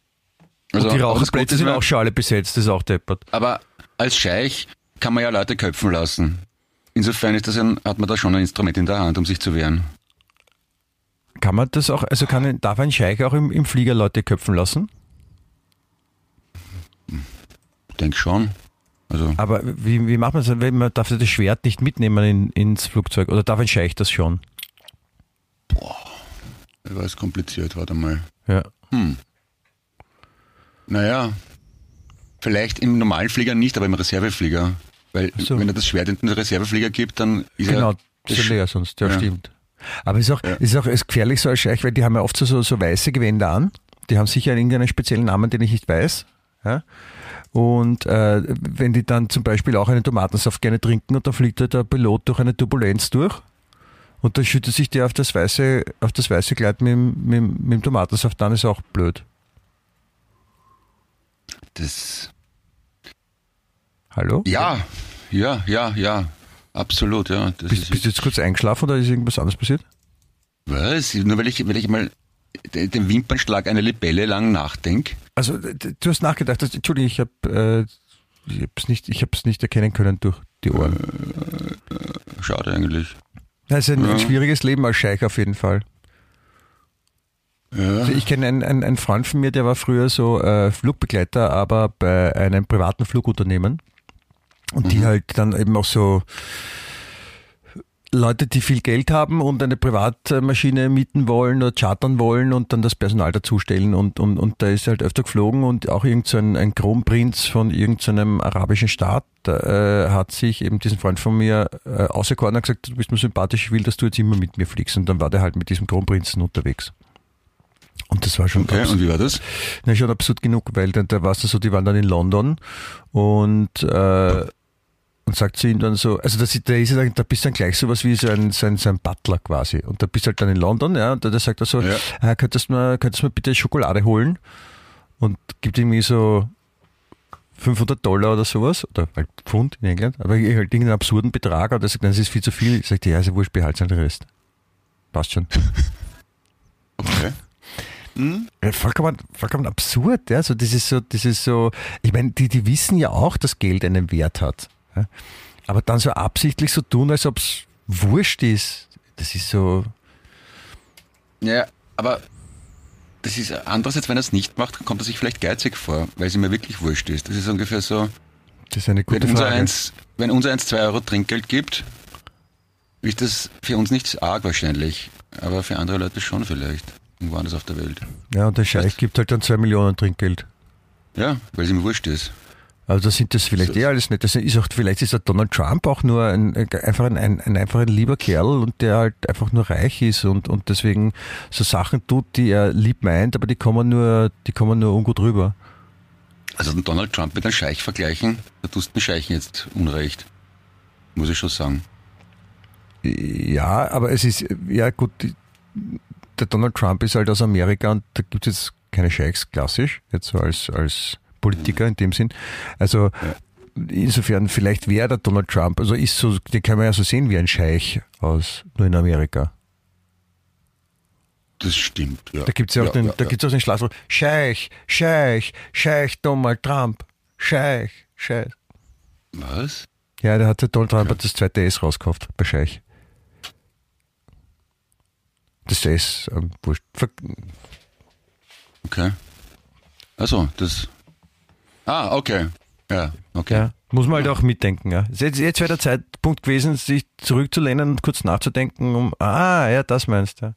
Also, und die das Raucherplätze ist, sind auch schon alle besetzt, das ist auch deppert. Aber als Scheich kann man ja Leute köpfen lassen. Insofern ist das ein, hat man da schon ein Instrument in der Hand, um sich zu wehren. Kann man das auch, also kann, darf ein Scheich auch im, im Flieger Leute köpfen lassen? Ich denke schon. Also, Aber wie, wie macht man das? Man darf das Schwert nicht mitnehmen in, ins Flugzeug oder darf ein Scheich das schon? das war es kompliziert, warte mal. Ja. Naja, vielleicht im normalen Flieger nicht, aber im Reserveflieger. Weil so. wenn er das Schwert in den Reserveflieger gibt, dann ist Genau, er... ja leer sonst, ja, Ja. stimmt. Aber es ist auch, Ja. ist auch ist gefährlich so als Scheich, weil die haben ja oft so, so, weiße Gewänder an. Die haben sicher irgendeinen speziellen Namen, den ich nicht weiß. Ja? Und äh, wenn die dann zum Beispiel auch einen Tomatensaft gerne trinken und dann fliegt halt der Pilot durch eine Turbulenz durch und dann schüttet sich der auf das weiße, auf das weiße Kleid mit, mit, mit dem Tomatensaft, dann ist auch blöd. Das, Hallo? ja, ja, ja, ja. Absolut, ja. Das Bist, ist, bist du jetzt kurz eingeschlafen oder ist irgendwas anderes passiert? was? Nur weil ich, weil ich mal den Wimpernschlag eine Libelle lang nachdenke. Also du hast nachgedacht, dass, Entschuldigung, ich habe äh, ich hab's nicht, ich hab's nicht erkennen können durch die Ohren. Schade eigentlich. Das ist ein, ein Ja. schwieriges Leben als Scheich auf jeden Fall. Ja. Also ich kenne einen, einen, einen Freund von mir, der war früher so äh, Flugbegleiter, aber bei einem privaten Flugunternehmen. Und die halt dann eben auch so Leute, die viel Geld haben und eine Privatmaschine mieten wollen oder chartern wollen und dann das Personal dazustellen. Und, und, und da ist er halt öfter geflogen und auch irgend so ein, ein Kronprinz von irgendeinem arabischen Staat äh, hat sich eben diesen Freund von mir äh, auserkoren und gesagt, du bist mir sympathisch, ich will, dass du jetzt immer mit mir fliegst. Und dann war der halt mit diesem Kronprinzen unterwegs. Und das war schon Okay, abs- und wie war das? na, schon absurd genug, weil dann, da warst du so, die waren dann in London und, äh, und sagt zu ihm dann so, also das, da ist dann, da bist du dann gleich sowas wie so ein, so ein, so ein Butler quasi. Und da bist du halt dann in London, ja, und da, da sagt er so, Ja. äh, könntest du mir, könntest du mir bitte Schokolade holen? Und gibt irgendwie so 500 Dollar oder sowas, oder halt Pfund in England, aber halt irgendeinen absurden Betrag, und er sagt, nein, das ist viel zu viel. Ich sagte, ja, also wurscht, behalt den Rest. Passt schon. *laughs* Okay. Ja, vollkommen, vollkommen absurd, ja. So, das ist so, das ist so, ich meine, die, die wissen ja auch, dass Geld einen Wert hat. Ja? Aber dann so absichtlich so tun, als ob es wurscht ist, das ist so, Ja, aber das ist andererseits, wenn er es nicht macht, kommt er sich vielleicht geizig vor, weil es ihm ja wirklich wurscht ist. Das ist ungefähr so, das ist eine wenn gute unser Frage. eins, wenn unser eins zwei Euro Trinkgeld gibt, ist das für uns nicht arg wahrscheinlich, aber für andere Leute schon vielleicht, irgendwo anders auf der Welt. Ja, und der Scheich gibt halt dann zwei Millionen Trinkgeld. Ja, weil es ihm wurscht ist. Also das sind das vielleicht So. eh alles nicht. Das ist auch, vielleicht ist der Donald Trump auch nur ein, einfach ein, ein, ein, einfach ein lieber Kerl und der halt einfach nur reich ist und, und deswegen so Sachen tut, die er lieb meint, aber die kommen nur, die kommen nur ungut rüber. Also den Donald Trump mit einem Scheich vergleichen, da tust du den Scheichen jetzt unrecht. Muss ich schon sagen. Ja, aber es ist, ja gut, der Donald Trump ist halt aus Amerika und da gibt es jetzt keine Scheichs, klassisch, jetzt so als, als Politiker in dem Sinn. Also insofern, vielleicht wäre der Donald Trump, also ist so, den kann man ja so sehen wie ein Scheich aus, nur in Amerika. Das stimmt, ja. Da gibt's ja auch den, ja, da ja. gibt's auch den Schlagwort, Scheich, Scheich, Scheich Donald Trump, Scheich, Scheich. Was? Ja, der hat der Donald Trump hat das zweite S rausgekauft bei Scheich. Das S, ähm, wurscht. Okay. Also, das. Ah, okay. Ja, okay. Ja, muss man halt auch mitdenken. Ja. Jetzt, jetzt wäre der Zeitpunkt gewesen, sich zurückzulehnen und kurz nachzudenken, um, ah, ja, das meinst du.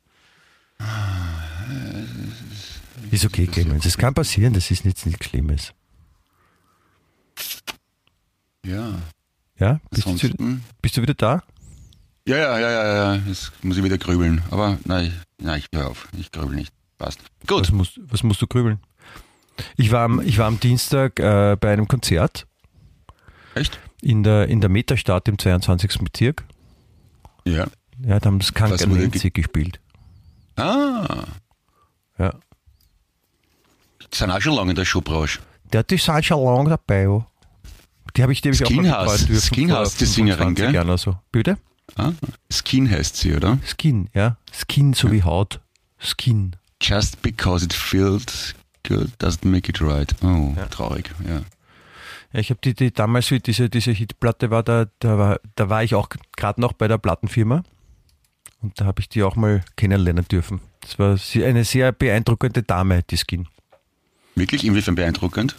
Ist okay, Clemens. Das kann passieren, das ist nichts, nichts Schlimmes. Ja. Ja, bist du, bist du wieder da? Ja, ja, ja, ja, ja. Jetzt muss ich wieder grübeln. Aber nein, nein, ich höre auf. Ich grübel nicht. Passt. Gut. Was musst, was musst du grübeln? Ich war am, ich war am Dienstag äh, bei einem Konzert Echt? in der, in der Metastadt im 22. Bezirk. Ja. Ja, da haben das wurde Kankanenzi gespielt. Ah, Ja. die sind auch schon lange in der Showbranche. Der die sind schon lange dabei, ja. Die habe ich nämlich auch mal Skinhouse. betreuen dürfen. Skinhouse, vor die Sängerin, 25 gell? Jahren so. Bitte? Ah, Skin heißt sie, oder? Skin, ja. Skin, so wie Haut. Skin. Just because it feels good doesn't make it right. Oh, Ja. traurig, ja. Ja, ich habe die, die damals, wie diese, diese Hitplatte war, da, da war, da war ich auch gerade noch bei der Plattenfirma. Und da habe ich die auch mal kennenlernen dürfen. Das war eine sehr beeindruckende Dame, die Skin. Wirklich inwiefern beeindruckend?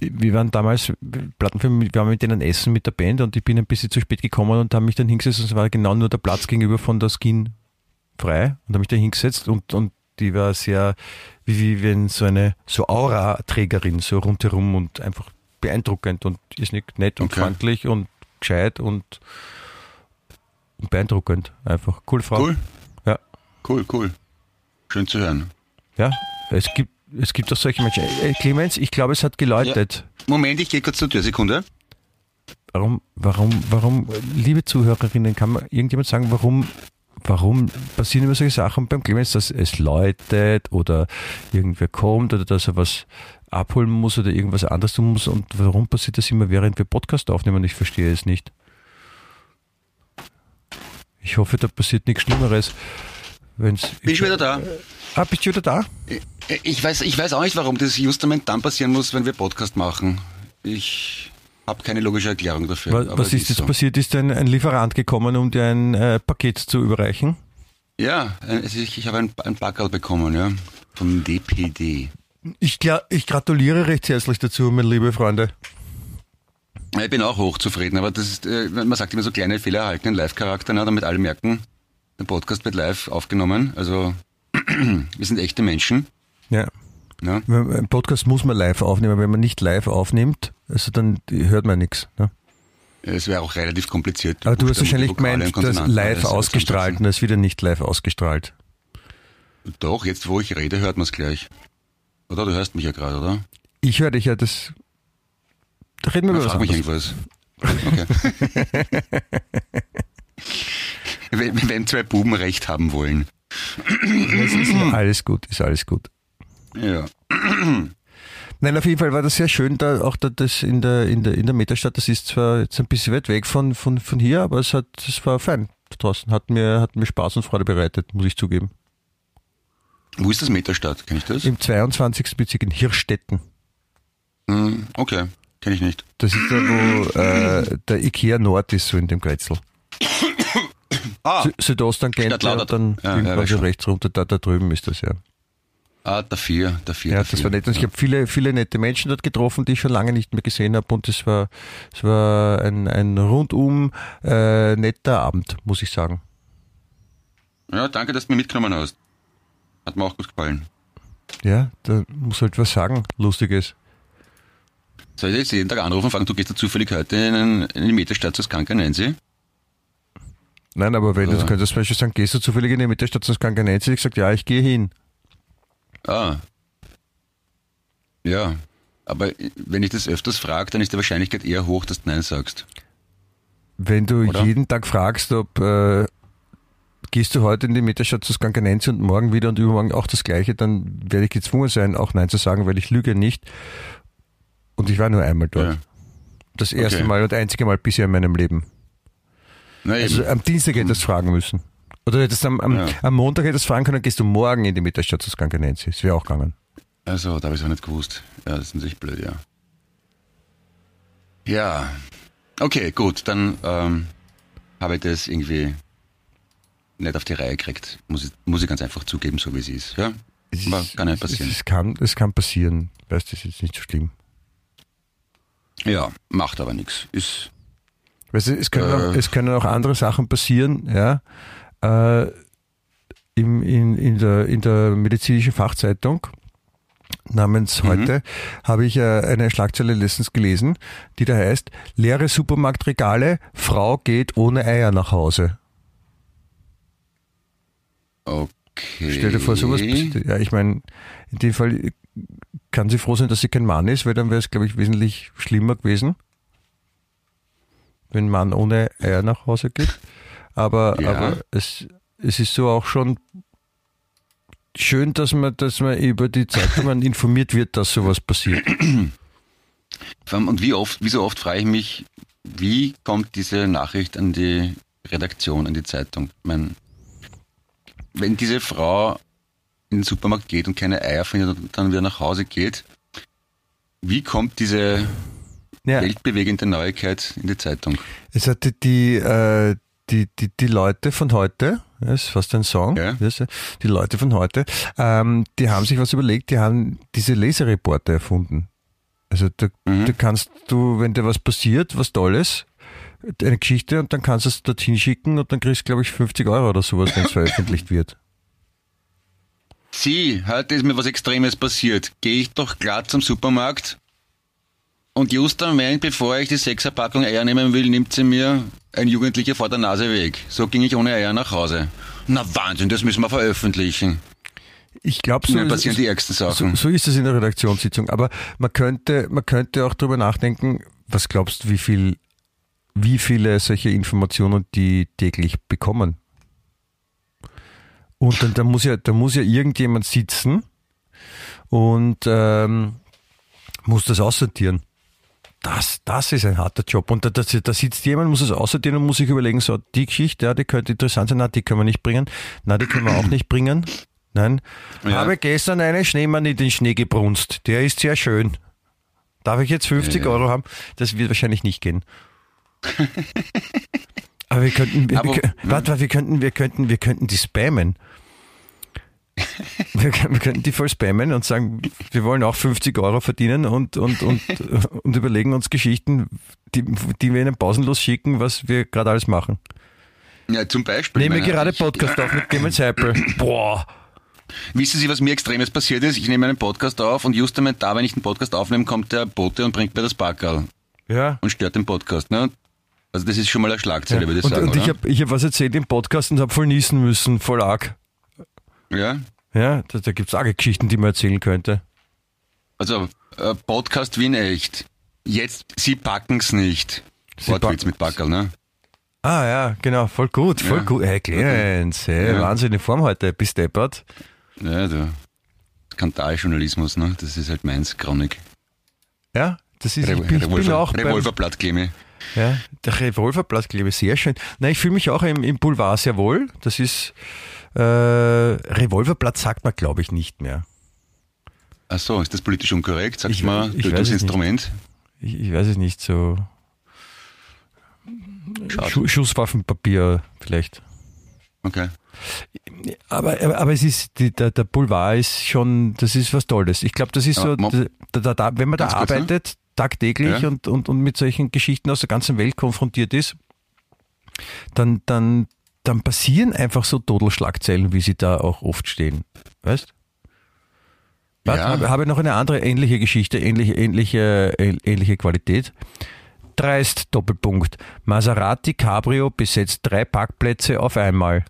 Wir waren damals Plattenfirma, wir waren mit denen essen mit der Band und ich bin ein bisschen zu spät gekommen und haben mich dann hingesetzt und es war genau nur der Platz gegenüber von der Skin frei und habe mich da hingesetzt und, und die war sehr, wie, wie wenn so eine so Aura-Trägerin, so rundherum und einfach beeindruckend und ist nicht nett und Okay. freundlich und gescheit und, und beeindruckend. Einfach cool Frau. Cool. Ja. Cool, cool. Schön zu hören. Ja, es gibt, es gibt auch solche Menschen. Äh, Clemens, ich glaube, es hat geläutet. Moment, ich gehe kurz zur Tür, Sekunde. Warum, warum, warum, liebe Zuhörerinnen, kann man irgendjemand sagen, warum, warum passieren immer solche Sachen beim Clemens, dass es läutet oder irgendwer kommt oder dass er was abholen muss oder irgendwas anderes tun muss und warum passiert das immer, während wir Podcast aufnehmen? Ich verstehe es nicht. Ich hoffe, da passiert nichts Schlimmeres. Wenn's, Bin schon wieder da. ah, bist du wieder da? Ich weiß, ich weiß auch nicht, warum das justament dann passieren muss, wenn wir Podcast machen. Ich habe keine logische Erklärung dafür. Was, was ist jetzt so. passiert? Ist ein, ein Lieferant gekommen, um dir ein äh, Paket zu überreichen? Ja, ich, ich habe ein, ein Packerl bekommen, ja. Vom DPD. Ich, ich gratuliere recht herzlich dazu, meine liebe Freunde. Ich bin auch hochzufrieden, aber das ist, äh, man sagt immer so kleine Fehler erhalten in Live-Charakter, ne, damit alle merken, der Podcast wird live aufgenommen. Also *clears throat* wir sind echte Menschen. Ja. Ne? Ein Podcast muss man live aufnehmen. Wenn man nicht live aufnimmt, also dann hört man nichts. Ne? Es wäre auch relativ kompliziert. Aber du hast wahrscheinlich gemeint, das Konsonanten live ausgestrahlt und das wieder nicht live ausgestrahlt. Doch, jetzt wo ich rede, hört man es gleich. Oder du hörst mich ja gerade, oder? Ich höre dich ja, das. Da reden wir über was mich irgendwas. Okay. *laughs* wenn, wenn zwei Buben recht haben wollen. Ist alles gut, ist alles gut. Ja. *clears throat* Nein, auf jeden Fall war das sehr schön, da auch da, das in der, in der, in der Metastadt, das ist zwar jetzt ein bisschen weit weg von, von, von hier, aber es hat, es war fein draußen. Hat mir, hat mir Spaß und Freude bereitet, muss ich zugeben. Wo ist das Metastadt? Kenn ich das? Im 22. Bezirk in Hirstetten. Hm, okay, kenne ich nicht. Das ist da, wo äh, der Ikea Nord ist, so in dem Grätzl. Ah, Sü Südosttangente Stadtlauter. und dann Ja, ja, rechts runter, da, da drüben ist das ja. Ah der vier. Ja, der das war nett. Und ich habe viele, viele nette Menschen dort getroffen, die ich schon lange nicht mehr gesehen habe. Und es war, es war ein, ein rundum äh, netter Abend, muss ich sagen. Ja, danke, dass du mich mitgenommen hast. Hat mir auch gut gefallen. Ja, da muss halt was sagen, Lustiges. Soll ich jetzt jeden Tag anrufen und fragen, du gehst da zufällig heute in, in die Metastadt zu Skanka Nancy? Nein, aber wenn du, Ja. du könntest zum Beispiel sagen, gehst du zufällig in die Mittagsstation des Kankanensis? Ich gesagt, ja, ich gehe hin. Ah. Ja. Aber wenn ich das öfters frage, dann ist die Wahrscheinlichkeit eher hoch, dass du Nein sagst. Wenn du Oder? jeden Tag fragst, ob äh, gehst du heute in die Mittagsstadt zu Skankanensi und morgen wieder und übermorgen auch das gleiche, dann werde ich gezwungen sein, auch Nein zu sagen, weil ich lüge nicht. Und ich war nur einmal dort. Ja. Das erste Okay. Mal und einzige Mal bisher in meinem Leben. Na. Also am Dienstag hättest du fragen müssen. Oder hättest am, am, Ja. am Montag hättest fragen können, gehst du morgen in die Mittagsstadt zu Skankanensi. Das wäre auch gegangen. Also, da habe ich es auch nicht gewusst. Ja, das ist natürlich blöd, ja. Ja. Okay, gut, dann ähm, habe ich das irgendwie nicht auf die Reihe gekriegt. Muss ich, muss ich ganz einfach zugeben, so wie es ist. Ja? Es Aber ist- kann ja es- passieren. Es, kann, es kann passieren. Weißt du, das ist jetzt nicht so schlimm. Ja, macht aber nichts. Ist, Weißt du, es können, Äh. auch, es können auch andere Sachen passieren, ja. Äh, im, in, in, der, in der medizinischen Fachzeitung namens Mhm. heute habe ich äh, eine Schlagzeile letztens gelesen, die da heißt, leere Supermarktregale, Frau geht ohne Eier nach Hause. okay. Stell dir vor, sowas. Ja, ich meine, in dem Fall kann sie froh sein, dass sie kein Mann ist, weil dann wäre es, glaube ich, wesentlich schlimmer gewesen, wenn ein Mann ohne Eier nach Hause geht. Aber, Ja. aber es, es ist so auch schon schön, dass man, dass man über die Zeitungen *laughs* informiert wird, dass sowas passiert. Und wie oft, wie so oft frage ich mich, wie kommt diese Nachricht an die Redaktion, an die Zeitung? Ich mein, wenn diese Frau in den Supermarkt geht und keine Eier findet und dann wieder nach Hause geht, wie kommt diese Ja, weltbewegende Neuigkeit in die Zeitung? es hatte die, äh, die, die, die Leute von heute, das ist fast ein Song, Ja. die Leute von heute, ähm, die haben sich was überlegt, die haben diese Lesereporter erfunden. Also da, Mhm. da kannst du, wenn dir was passiert, was Tolles, eine Geschichte und dann kannst du es dorthin schicken und dann kriegst du, glaube ich, 50 Euro oder sowas, wenn es *laughs* veröffentlicht wird. Sie, heute ist mir was Extremes passiert. Gehe ich doch glatt zum Supermarkt und just am Moment, bevor ich die Sechserpackung Eier nehmen will, nimmt sie mir ein Jugendlicher vor der Nase weg. So ging ich ohne Eier nach Hause. Na Wahnsinn, das müssen wir veröffentlichen. Ich glaube, So so, passieren die ärgsten so, Sachen. so ist es in der Redaktionssitzung. Aber man könnte, man könnte auch darüber nachdenken, was glaubst du, wie viel, wie viele solche Informationen die täglich bekommen? Und dann, da muss ja, da muss ja irgendjemand sitzen und ähm, muss das aussortieren. Das, das ist ein harter Job. Und da, da, da sitzt jemand, muss es aussortieren und muss sich überlegen, so, die Geschichte, ja, die könnte interessant sein, na, die können wir nicht bringen, na, die können wir auch nicht bringen. Nein. Ja. Habe gestern einen Schneemann in den Schnee gebrunst. Der ist sehr schön. Darf ich jetzt 50 Ja. Euro haben? Das wird wahrscheinlich nicht gehen. *laughs* Aber wir könnten, wir, wir, warte, warte, wir könnten, wir könnten, wir könnten die spammen. *laughs* Wir, wir könnten die voll spammen und sagen, wir wollen auch 50 Euro verdienen und, und, und, *laughs* und überlegen uns Geschichten, die, die wir ihnen pausenlos schicken, was wir gerade alles machen. Ja, zum Beispiel. Nehme ich gerade ich- Podcast auf mit Clemens Seipel. *clears throat* Boah. Wissen Sie, was mir Extremes passiert ist? Ich nehme einen Podcast auf und just Moment da, wenn ich den Podcast aufnehme, kommt der Bote und bringt mir das Backerl Ja. und stört den Podcast. Ne? Also das ist schon mal eine Schlagzeile, Ja. würde ich und, sagen. und ich oder? habe ich hab was erzählt im Podcast und habe voll niesen müssen, voll arg. Ja? Ja, da, da gibt es arge Geschichten, die man erzählen könnte. Also, äh, Podcast wie in echt. Jetzt, Sie packen's nicht. Sie Wortwitz mit Backerl, ne? Ah ja, genau, voll gut, voll Ja. gut. Hey, Clemens, hey, Ja. Wahnsinn in Form heute, bist deppert. Ja, du. Skandaljournalismus, ne? Das ist halt meins, Chronik. Ja, das ist, ich bin, ich bin Revolver- auch beim, Revolverblatt, Clemi. ja, der Revolverblatt, glaube ich, sehr schön. Nein, ich fühle mich auch im, im Boulevard sehr wohl. Das ist, äh, Revolverblatt sagt man, glaube ich, nicht mehr. Ach so, ist das politisch unkorrekt? Sagt Ich- mal, ich Tötungsinstrument. Ich, ich weiß es nicht, so. Schu Schusswaffenpapier vielleicht. Okay. Aber, aber, aber es ist, die, der, der Boulevard ist schon, das ist was Tolles. Ich glaube, das ist so, Ja, Mo- da, da, da, wenn man da kurz, ne? arbeitet, tagtäglich Ja. und, und, und mit solchen Geschichten aus der ganzen Welt konfrontiert ist, dann, dann, dann passieren einfach so Todelschlagzeilen, wie sie da auch oft stehen. Weißt? Warte, Ja. habe, habe noch eine andere ähnliche Geschichte, ähnliche, ähnliche, äh- ähnliche Qualität. Dreist, Doppelpunkt. Maserati Cabrio besetzt drei Parkplätze auf einmal.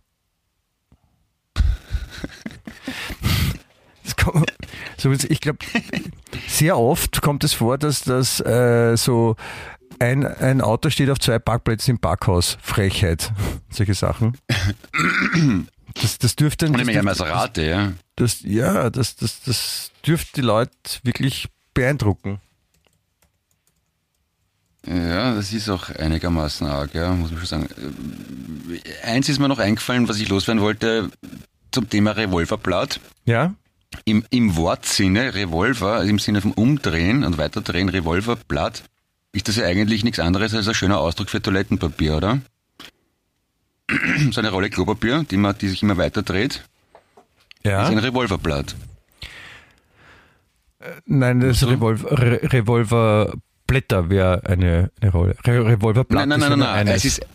*laughs* Kommt- ich glaube, sehr oft kommt es vor, dass das äh, so ein, ein Auto steht auf zwei Parkplätzen im Parkhaus. Frechheit. Solche Sachen. Das, das dürfte Und ich dürfte- Maserati, ja. das, ja, das, das, das dürfte die Leute wirklich beeindrucken. Ja, das ist auch einigermaßen arg, ja, muss man schon sagen. Eins ist mir noch eingefallen, was ich loswerden wollte zum Thema Revolverblatt. Ja? Im, Im Wortsinne Revolver, also im Sinne vom Umdrehen und Weiterdrehen Revolverblatt, ist das ja eigentlich nichts anderes als ein schöner Ausdruck für Toilettenpapier, oder? So eine Rolle Klopapier, die, man, die sich immer weiter dreht, ist ein Ja. Revolverblatt. Nein, das so? Revolver, Re Revolverblätter wäre eine, eine Rolle. Re Revolverblatt Nein, nein, nein, nein, nein. Es ist,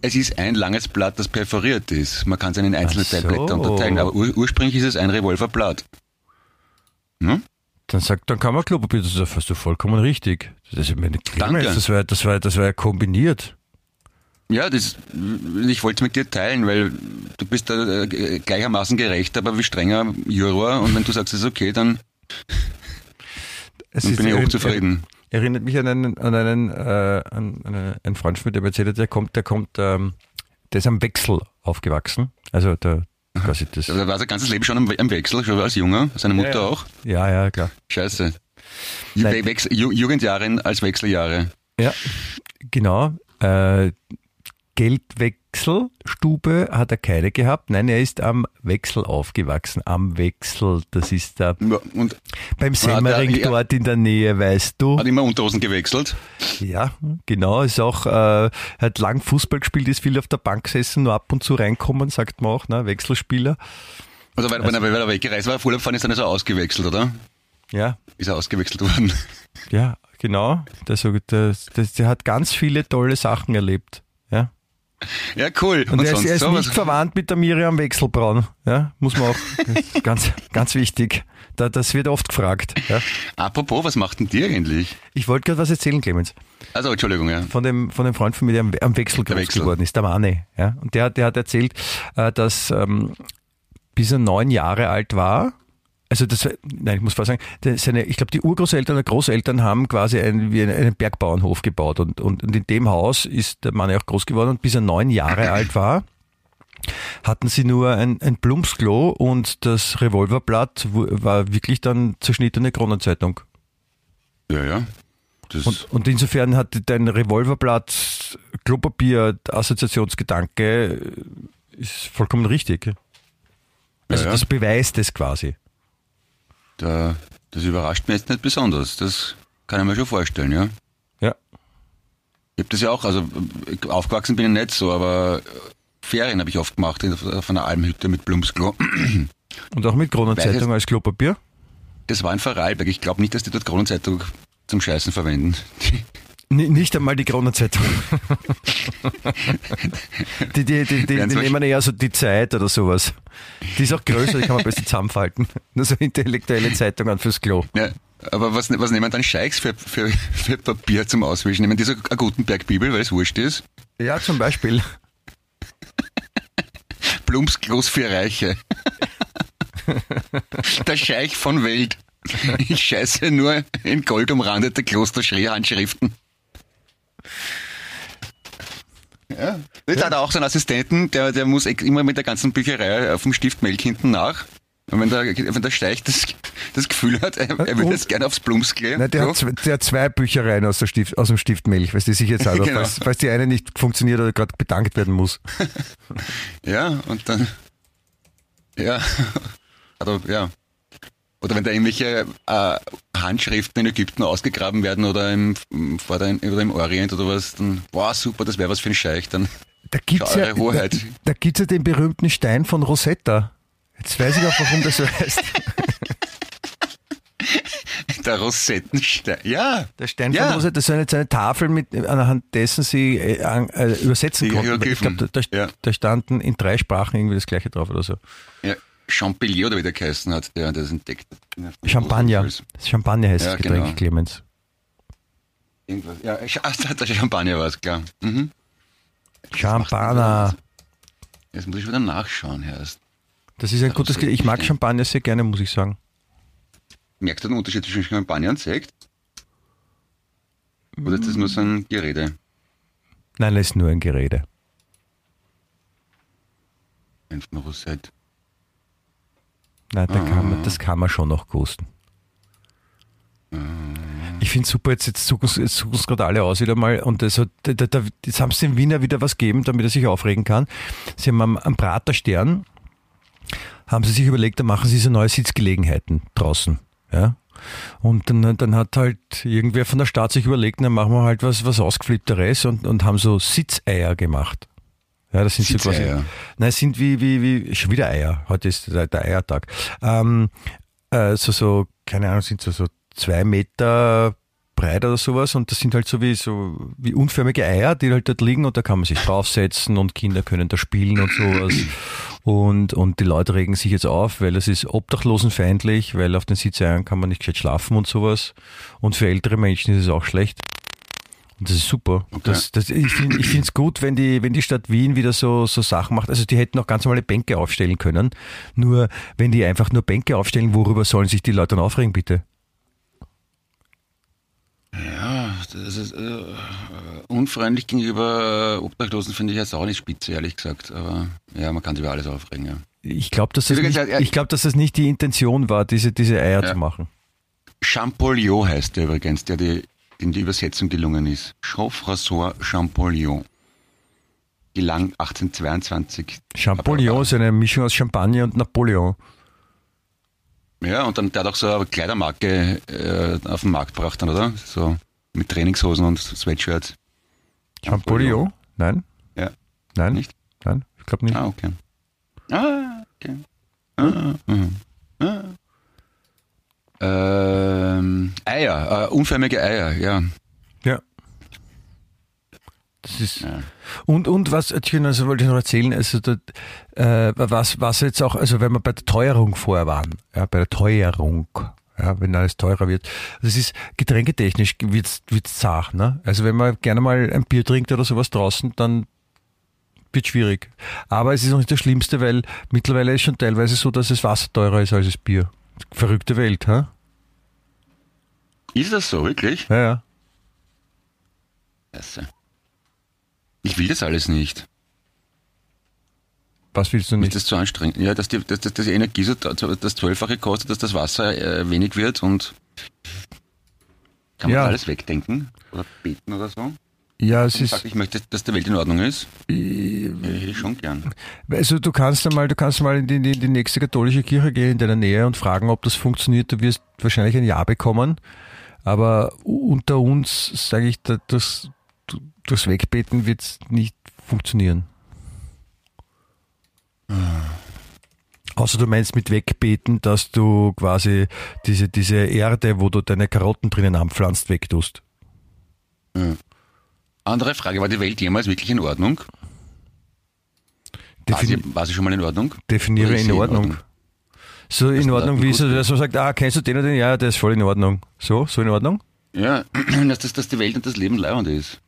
es ist ein langes Blatt, das perforiert ist. Man kann es in einzelne Ach so. Teilblätter unterteilen, aber ur ursprünglich ist es ein Revolverblatt. Hm? Dann sagt, dann kann man Klopapier, das hast du vollkommen richtig. Das ist meine Danke. das war, das war, das war ja kombiniert. Ja, das, ich wollte es mit dir teilen, weil du bist da äh, gleichermaßen gerecht, aber wie strenger Juror. Und wenn du sagst, es ist okay, dann, dann ist- bin ich erinn- hochzufrieden. Erinnert mich an einen, an einen, äh, an einen, einen Freund von mir, der mir erzählt hat, der kommt, der kommt ähm, der ist am Wechsel aufgewachsen. Also der, quasi das. Da war sein ganzes Leben schon am, Wechsel, schon als Junger, seine Mutter Ja, ja. auch. Ja, ja, klar. Scheiße. Nein. Wechsel, Ju Jugendjahre als Wechseljahre. Ja, genau. Äh, Geldwechselstube hat er keine gehabt. Nein, er ist am Wechsel aufgewachsen. Am Wechsel, das ist da Ja, Und beim Semmering ja. dort in der Nähe, weißt du. hat immer Unterhosen gewechselt. Ja, genau. Ist auch, äh, hat lang Fußball gespielt, ist viel auf der Bank gesessen, nur ab und zu reinkommen, sagt man auch, ne? Wechselspieler. Also, weil, wenn, er, er weggereist war, fahren ist, dann ist er ausgewechselt, oder? Ja, Ist er ausgewechselt worden. ja, genau. Das, das, der hat ganz viele tolle Sachen erlebt. Ja. Ja, cool. Und, er, ist, er ist nicht verwandt mit der Miriam Wechselbraun. Ja, muss man auch. *laughs* ganz, ganz wichtig. Da, das wird oft gefragt. Ja. Apropos, was macht denn die eigentlich? Ich wollte gerade was erzählen, Clemens. Also, Entschuldigung, ja. Von dem, von dem Freund von mir, der am, am Wechsel groß Wechsel. geworden ist, der Mane. Ja. Und der, der hat erzählt, äh, dass ähm, bis er neun Jahre alt war, also das, nein, ich muss fast sagen, seine, ich glaube, die Urgroßeltern oder Großeltern haben quasi einen, wie einen, Bergbauernhof gebaut und, und, und in dem Haus ist der Mann ja auch groß geworden und bis er neun Jahre alt war, hatten sie nur ein, ein Plumpsklo und das Revolverblatt war wirklich dann zerschnittene Kronenzeitung. Ja, ja. Und, und insofern hat dein Revolverblatt Klopapier Assoziationsgedanke äh, ist vollkommen richtig. Also ja, ja. das beweist es quasi. Da, das überrascht mich jetzt nicht besonders. Das kann ich mir schon vorstellen, ja. Ja. Ich habe das ja auch, also aufgewachsen bin ich nicht so, aber äh, Ferien habe ich oft gemacht auf einer Almhütte mit Blumsklo. *clears throat* Und auch mit Kronenzeitung als Klopapier. Das war in Vorarlberg. Ich glaube nicht, dass die dort Kronenzeitung zum Scheißen verwenden. *laughs* Nicht einmal die Kronenzeitung. *laughs* die die, die, die, die nehmen eher so die Zeit oder sowas. Die ist auch größer, die kann man besser zusammenfalten. *laughs* Nur so intellektuelle Zeitungen fürs Klo. Ja, aber was, was nehmen dann Scheichs für, für, für Papier zum Auswischen? Nehmen die so eine Gutenberg-Bibel, weil es wurscht ist? Ja, zum Beispiel. *laughs* Blumsklos für Reiche. Der Scheich von Welt. Ich scheiße nur in Gold umrandete Klosterschrei-Handschriften. Ja. Jetzt hat er auch so einen Assistenten, der, der muss immer mit der ganzen Bücherei auf dem Stift Melk hinten nach. Und wenn der, wenn der Scheich das, das Gefühl hat, er, er will Und- jetzt gerne aufs Blumsklee. Nein, der, hat, zwei- der hat zwei Büchereien aus, der Stift, aus dem Stift Milch, weißt du, sicher jetzt auch, *laughs* Genau. falls, falls die eine nicht funktioniert oder gerade bedankt werden muss. *laughs* Ja, und dann, ja, *laughs* also, ja. Oder wenn da irgendwelche äh, Handschriften in Ägypten ausgegraben werden oder im, vor der, oder im Orient oder was, dann, boah, super, das wäre was für ein Scheich, dann Da gibt's ja, Hoheit. Da, da gibt's ja den berühmten Stein von Rosetta. Jetzt weiß ich auch, warum das so heißt. *laughs* der Rosettenstein, ja. Der Stein Ja. von Rosetta, das ist eine, eine Tafel, mit, anhand dessen sie äh, äh, übersetzen Die konnten. Ich glaube, da, da, Ja. da standen in drei Sprachen irgendwie das gleiche drauf oder so. ja. Champelier oder wie der geheißen hat, der das entdeckt hat. Champagner. Das Champagner heißt Ja, das Getränk, genau. Clemens. Irgendwas. Ja, *laughs* der Champagner war es, klar. Mhm. Champagner. Jetzt muss ich wieder nachschauen erst. Das ist ein gutes Getränk. Ich mag. Champagner sehr gerne, muss ich sagen. Merkst du den Unterschied zwischen Champagner und Sekt? Oder ist das nur so ein Gerede? Nein, das ist nur ein Gerede. Ein von Rosette. Nein, da kann Ah. man, das kann man schon noch kosten. Ich finde super, jetzt, jetzt suchen es gerade alle aus wieder mal und da, da, da, jetzt haben sie dem Wiener wieder was gegeben, damit er sich aufregen kann. Sie haben am, am Praterstern, haben sie sich überlegt, da machen sie so neue Sitzgelegenheiten draußen. Ja? Und dann, dann hat halt irgendwer von der Stadt sich überlegt, dann machen wir halt was, was Ausgeflippteres und, und haben so Sitzeier gemacht. Ja, das sind so quasi. Sitzeier. Nein, es sind wie, wie, wie, schon wieder Eier. Heute ist der, der Eiertag. Ähm, äh, so, so, keine Ahnung, sind so, so zwei Meter breit oder sowas und das sind halt so wie, so wie unförmige Eier, die halt dort liegen und da kann man sich draufsetzen und Kinder können da spielen und sowas. Und, und die Leute regen sich jetzt auf, weil es ist obdachlosenfeindlich, weil auf den Sitzeiern kann man nicht gescheit schlafen und sowas. Und für ältere Menschen ist es auch schlecht. Und das ist super. Das, das, ich finde es gut, wenn die, wenn die Stadt Wien wieder so, so Sachen macht. Also die hätten auch ganz normale Bänke aufstellen können. Nur wenn die einfach nur Bänke aufstellen, worüber sollen sich die Leute dann aufregen, bitte? Ja, das ist äh, unfreundlich gegenüber äh, Obdachlosen finde ich jetzt auch nicht spitze, ehrlich gesagt. Aber ja, man kann sich über alles aufregen, ja. Ich glaube, dass, das nicht- ich glaub, dass das nicht die Intention war, diese, diese Eier Ja. zu machen. Champollion heißt der übrigens, der die, dem die Übersetzung gelungen ist. Jean-François Champollion. Gelang 1822. Champollion ist eine Mischung aus Champagner und Napoleon. Ja, und dann der hat auch so eine Kleidermarke äh, auf den Markt gebracht, dann, oder? So mit Trainingshosen und Sweatshirts. Champollion? Nein? Ja. Nein? Nicht? Nein, ich glaube nicht. Ah, okay. Ah, okay. Ah, mhm. ah. Ähm, Eier, äh, unförmige Eier, ja. Ja. Das ist ja. und und was also wollte ich noch erzählen, also da, äh, was was jetzt auch, also wenn wir bei der Teuerung vorher waren, ja, bei der Teuerung, ja, wenn alles teurer wird, das ist getränketechnisch wird's wird's zart, ne? Also wenn man gerne mal ein Bier trinkt oder sowas draußen, dann wird schwierig. Aber es ist auch nicht das Schlimmste, weil mittlerweile ist schon teilweise so, dass das Wasser teurer ist als das Bier. Verrückte Welt, ha? Ist das so, wirklich? Ja, ja. Scheiße. Ich will das alles nicht. Was willst du Ist nicht? das zu anstrengend? Ja, dass die, dass, dass die Energie so das Zwölffache kostet, dass das Wasser äh, wenig wird und kann man Ja. alles wegdenken oder beten oder so? Ja, es Ich ist. sage, ich möchte, dass die Welt in Ordnung ist. Hätte ich schon gern. Also du kannst einmal, du kannst mal in die, in die nächste katholische Kirche gehen in deiner Nähe und fragen, ob das funktioniert. Du wirst wahrscheinlich ein Ja bekommen. Aber unter uns sage ich, da- das, durchs Wegbeten wird es nicht funktionieren. Außer du meinst mit Wegbeten, dass du quasi diese, diese Erde, wo du deine Karotten drinnen anpflanzt, wegtust. Andere Frage, war die Welt jemals wirklich in Ordnung? War sie, war sie schon mal in Ordnung? definiere Oder ist in Ordnung. So in Ordnung, wie so, dass man sagt, ah, kennst du den oder den? Ja, der ist voll in Ordnung. So, so in Ordnung? Ja, dass, das, dass die Welt und das Leben leibend ist.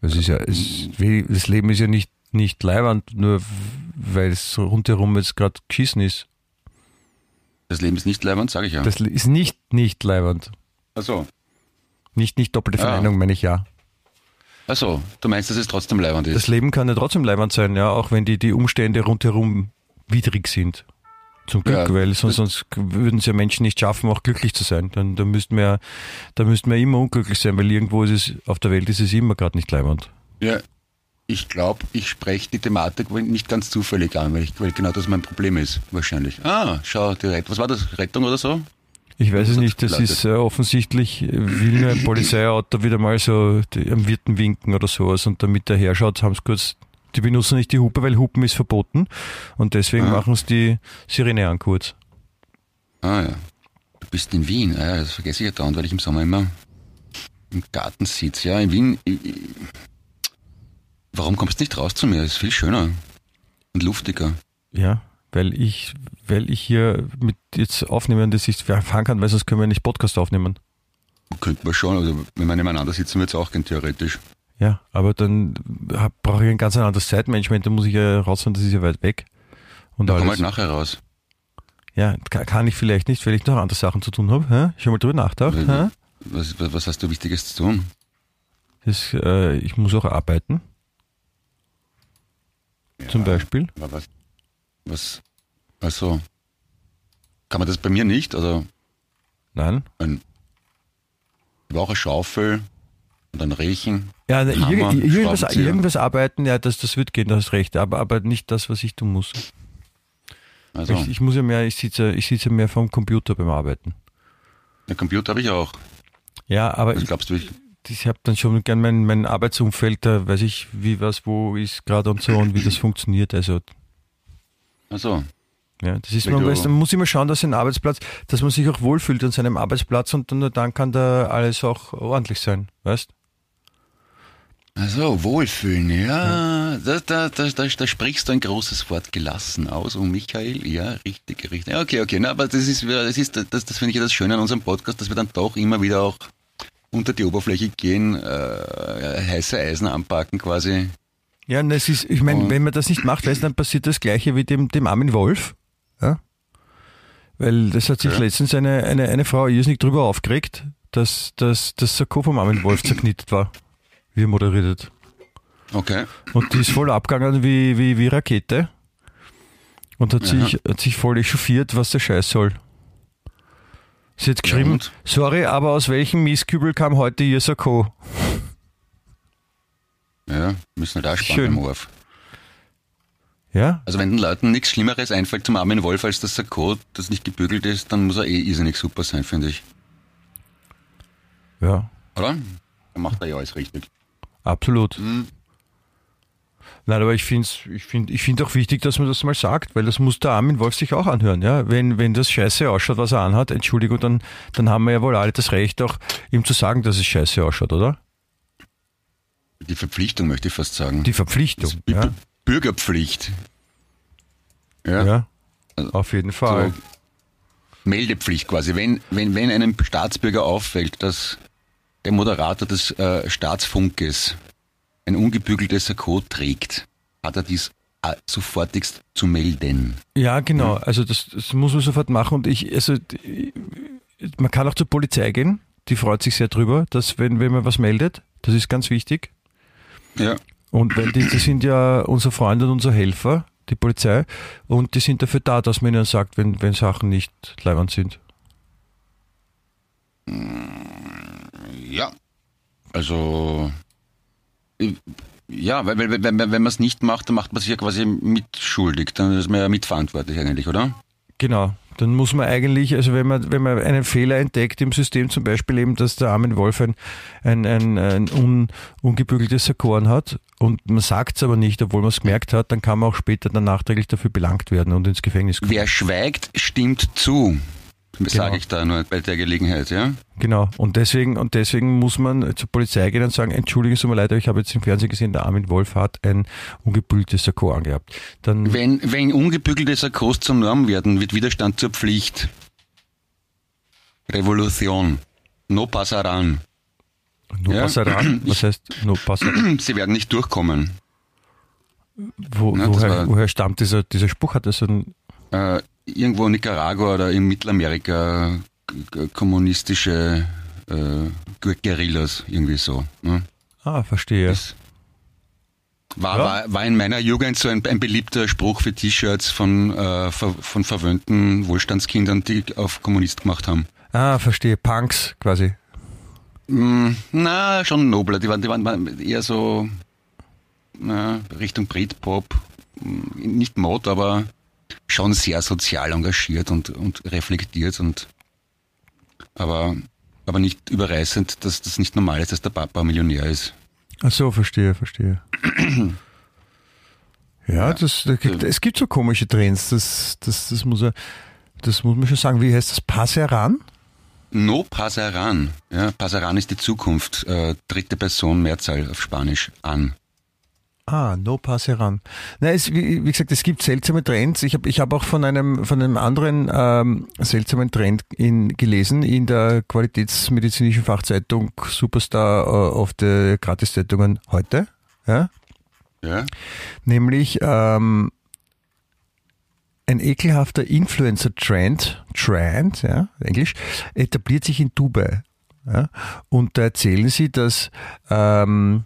Das ist ja, es, das Leben ist ja nicht, nicht leiwand, nur weil es rundherum jetzt gerade geschissen ist. Das Leben ist nicht leibend, sage ich ja. Das ist nicht, nicht leiwand. Achso. Nicht, nicht doppelte Ja. Verneinung, meine ich ja. Achso, du meinst, dass es trotzdem leibend ist? Das Leben kann ja trotzdem leiwand sein, ja, auch wenn die, die Umstände rundherum widrig sind. Zum Glück, Ja, weil sonst, sonst würden es ja Menschen nicht schaffen, auch glücklich zu sein. Dann, dann müssten wir, da müssten wir immer unglücklich sein, weil irgendwo ist es, auf der Welt ist es immer gerade nicht leiwand. Ja, ich glaube, ich spreche die Thematik nicht ganz zufällig an, weil, ich, weil genau das mein Problem ist, wahrscheinlich. Ah, schau, die Rettung. Was war das? Rettung oder so? Ich weiß es nicht, das ist äh, offensichtlich, äh, will ein Polizeiauto wieder mal so die, am Wirten winken oder sowas und damit er herschaut, haben sie kurz, die benutzen nicht die Hupe, weil Hupen ist verboten und deswegen Ah. machen sie die Sirene an kurz. Ah ja. Du bist in Wien. Ah, ja, das vergesse ich ja dauernd, weil ich im Sommer immer im Garten sitze. Ja, in Wien. Ich, ich, warum kommst du nicht raus zu mir? Das ist viel schöner und luftiger. Ja, weil ich, weil ich hier mit jetzt aufnehmen, dass ich fahren kann, weil sonst können wir nicht Podcast aufnehmen. Könnten wir schon, also wenn wir nebeneinander sitzen, wird es auch gehen, theoretisch. Ja, aber dann brauche ich ein ganz anderes Zeitmanagement, da muss ich ja rausfahren, das ist ja weit weg. Und Da alles. halt nachher raus. Ja, ka- kann ich vielleicht nicht, weil ich noch andere Sachen zu tun habe. Hä? Schon mal drüber nachgedacht? Ja. Was, was was hast du Wichtiges zu tun? Das, äh, ich muss auch arbeiten, zum Beispiel. Was? Was? Also, kann man das bei mir nicht? Also, Nein. ein, ich brauche eine Schaufel und ein Rechen. Ja, Hammer, irgendwas, irgendwas arbeiten, ja, das, das wird gehen, das hast recht, aber, aber nicht das, was ich tun muss. Also, Ich, ich muss ja mehr, ich sitze, ich sitze mehr vom Computer beim Arbeiten. einen Computer habe ich auch. Ja, aber ich, glaubst du, ich, ich habe dann schon gern mein, mein Arbeitsumfeld, da weiß ich, wie was wo ist gerade und so und wie das funktioniert. Also also, ja, das ist man, du- weiß, man muss immer schauen, dass ein Arbeitsplatz, dass man sich auch wohlfühlt an seinem Arbeitsplatz und dann, nur dann kann da alles auch ordentlich sein, weißt? Also Wohlfühlen, ja, da, da, da, da, da sprichst du ein großes Wort gelassen aus, oh Michael, ja, richtig, richtig. Ja, Okay, okay, na, aber das ist, das ist, das, das finde ich ja das Schöne an unserem Podcast, dass wir dann doch immer wieder auch unter die Oberfläche gehen, äh, heiße Eisen anpacken quasi. Ja, und es ist, ich meine, Und- wenn man das nicht macht, weißt, dann passiert das Gleiche wie dem, dem armen Wolf. Ja? Weil das hat sich Ja. letztens eine, eine, eine Frau irrsinnig drüber aufgeregt, dass, dass das Sakko vom Armin Wolf zerknittert war, wie er moderiert. Okay. Und die ist voll abgegangen wie, wie, wie Rakete. Und hat, Aha. sich, hat sich voll echauffiert, was der Scheiß soll. Sie hat geschrieben, und? sorry, aber aus welchem Mistkübel kam heute Ihr Sakko? Ja, müssen halt auch sparen beim Orf. Ja? Also wenn den Leuten nichts Schlimmeres einfällt zum Armin Wolf als das Sakko, das nicht gebügelt ist, dann muss er eh irrsinnig super sein, finde ich. Ja, Oder? Dann macht er ja alles richtig. Absolut. Hm. Nein, aber ich finde ich find, ich find auch wichtig, dass man das mal sagt, weil das muss der Armin Wolf sich auch anhören. Ja? Wenn, wenn das scheiße ausschaut, was er anhat, Entschuldigung, dann, dann haben wir ja wohl alle das Recht, auch ihm zu sagen, dass es scheiße ausschaut, oder? Die Verpflichtung möchte ich fast sagen. Die Verpflichtung. Die Ja, Bürgerpflicht. Ja. ja. auf jeden Fall. So Meldepflicht quasi. Wenn, wenn, wenn einem Staatsbürger auffällt, dass der Moderator des äh, Staatsfunkes ein ungebügeltes Sakko trägt, hat er dies äh, sofortigst zu melden. Ja, genau. Also das, das muss man sofort machen. Und ich, also man kann auch zur Polizei gehen. Die freut sich sehr drüber, dass wenn, wenn man was meldet, das ist ganz wichtig. Ja. Und weil die, die sind ja unser Freund und unser Helfer, die Polizei, und die sind dafür da, dass man ihnen sagt, wenn, wenn Sachen nicht leibend sind. Ja. Also, ja, weil, weil, wenn wenn man es nicht macht, dann macht man sich ja quasi mitschuldig. Dann ist man ja mitverantwortlich eigentlich, oder? Genau. Dann muss man eigentlich, also wenn man, wenn man einen Fehler entdeckt im System, zum Beispiel eben, dass der Armin Wolf ein, ein, ein, ein un, ungebügeltes Sakkorn hat und man sagt es aber nicht, obwohl man es gemerkt hat, dann kann man auch später dann nachträglich dafür belangt werden und ins Gefängnis kommen. Wer schweigt, stimmt zu. Genau. Sage ich da nur bei der Gelegenheit, ja? Genau. Und deswegen, und deswegen muss man zur Polizei gehen und sagen, entschuldigen Sie mir leid, aber ich habe jetzt im Fernsehen gesehen, der Armin Wolf hat ein ungebügeltes Sakko angehabt. Dann, Wenn, wenn ungebügelte Sakkos zur Norm werden, wird Widerstand zur Pflicht. Revolution. No passaran. no ja. passaran, *clears throat* was heißt no passaran? Sie werden nicht durchkommen. Wo, Na, woher, woher stammt dieser, dieser Spruch? Hat das ein, Äh, irgendwo in Nicaragua oder in Mittelamerika kommunistische äh, Gu- Guerillas, irgendwie so. Ne? ah, verstehe. Das war, Ja. war, war in meiner Jugend so ein, ein beliebter Spruch für T-Shirts von, äh, von verwöhnten Wohlstandskindern, die auf Kommunist gemacht haben. Ah, verstehe. Punks quasi. Mm, Na, schon nobler. Die waren, die waren eher so na, Richtung Britpop. Mm, Nicht Mod, aber schon sehr sozial engagiert und, und reflektiert und aber, aber nicht überreißend, dass das nicht normal ist, dass der Papa Millionär ist. Ach so, verstehe, verstehe. *clears throat* ja, das, da gibt, es gibt so komische Trends, das, das, das, muss, er, das muss man schon sagen. Wie heißt das? Passeran? No Pasaran. Ja, Pasaran ist die Zukunft. Äh, dritte Person Mehrzahl auf Spanisch an. Ah, no passeran. Na, es, wie, wie gesagt, es gibt seltsame Trends. Ich habe ich hab auch von einem, von einem anderen ähm, seltsamen Trend in, gelesen in der qualitätsmedizinischen Fachzeitung Superstar äh, auf der Gratiszeitungen heute. Ja? Ja? Nämlich ähm, ein ekelhafter Influencer-Trend, Trend, ja, Englisch, etabliert sich in Dubai. Ja, und da erzählen sie, dass ähm,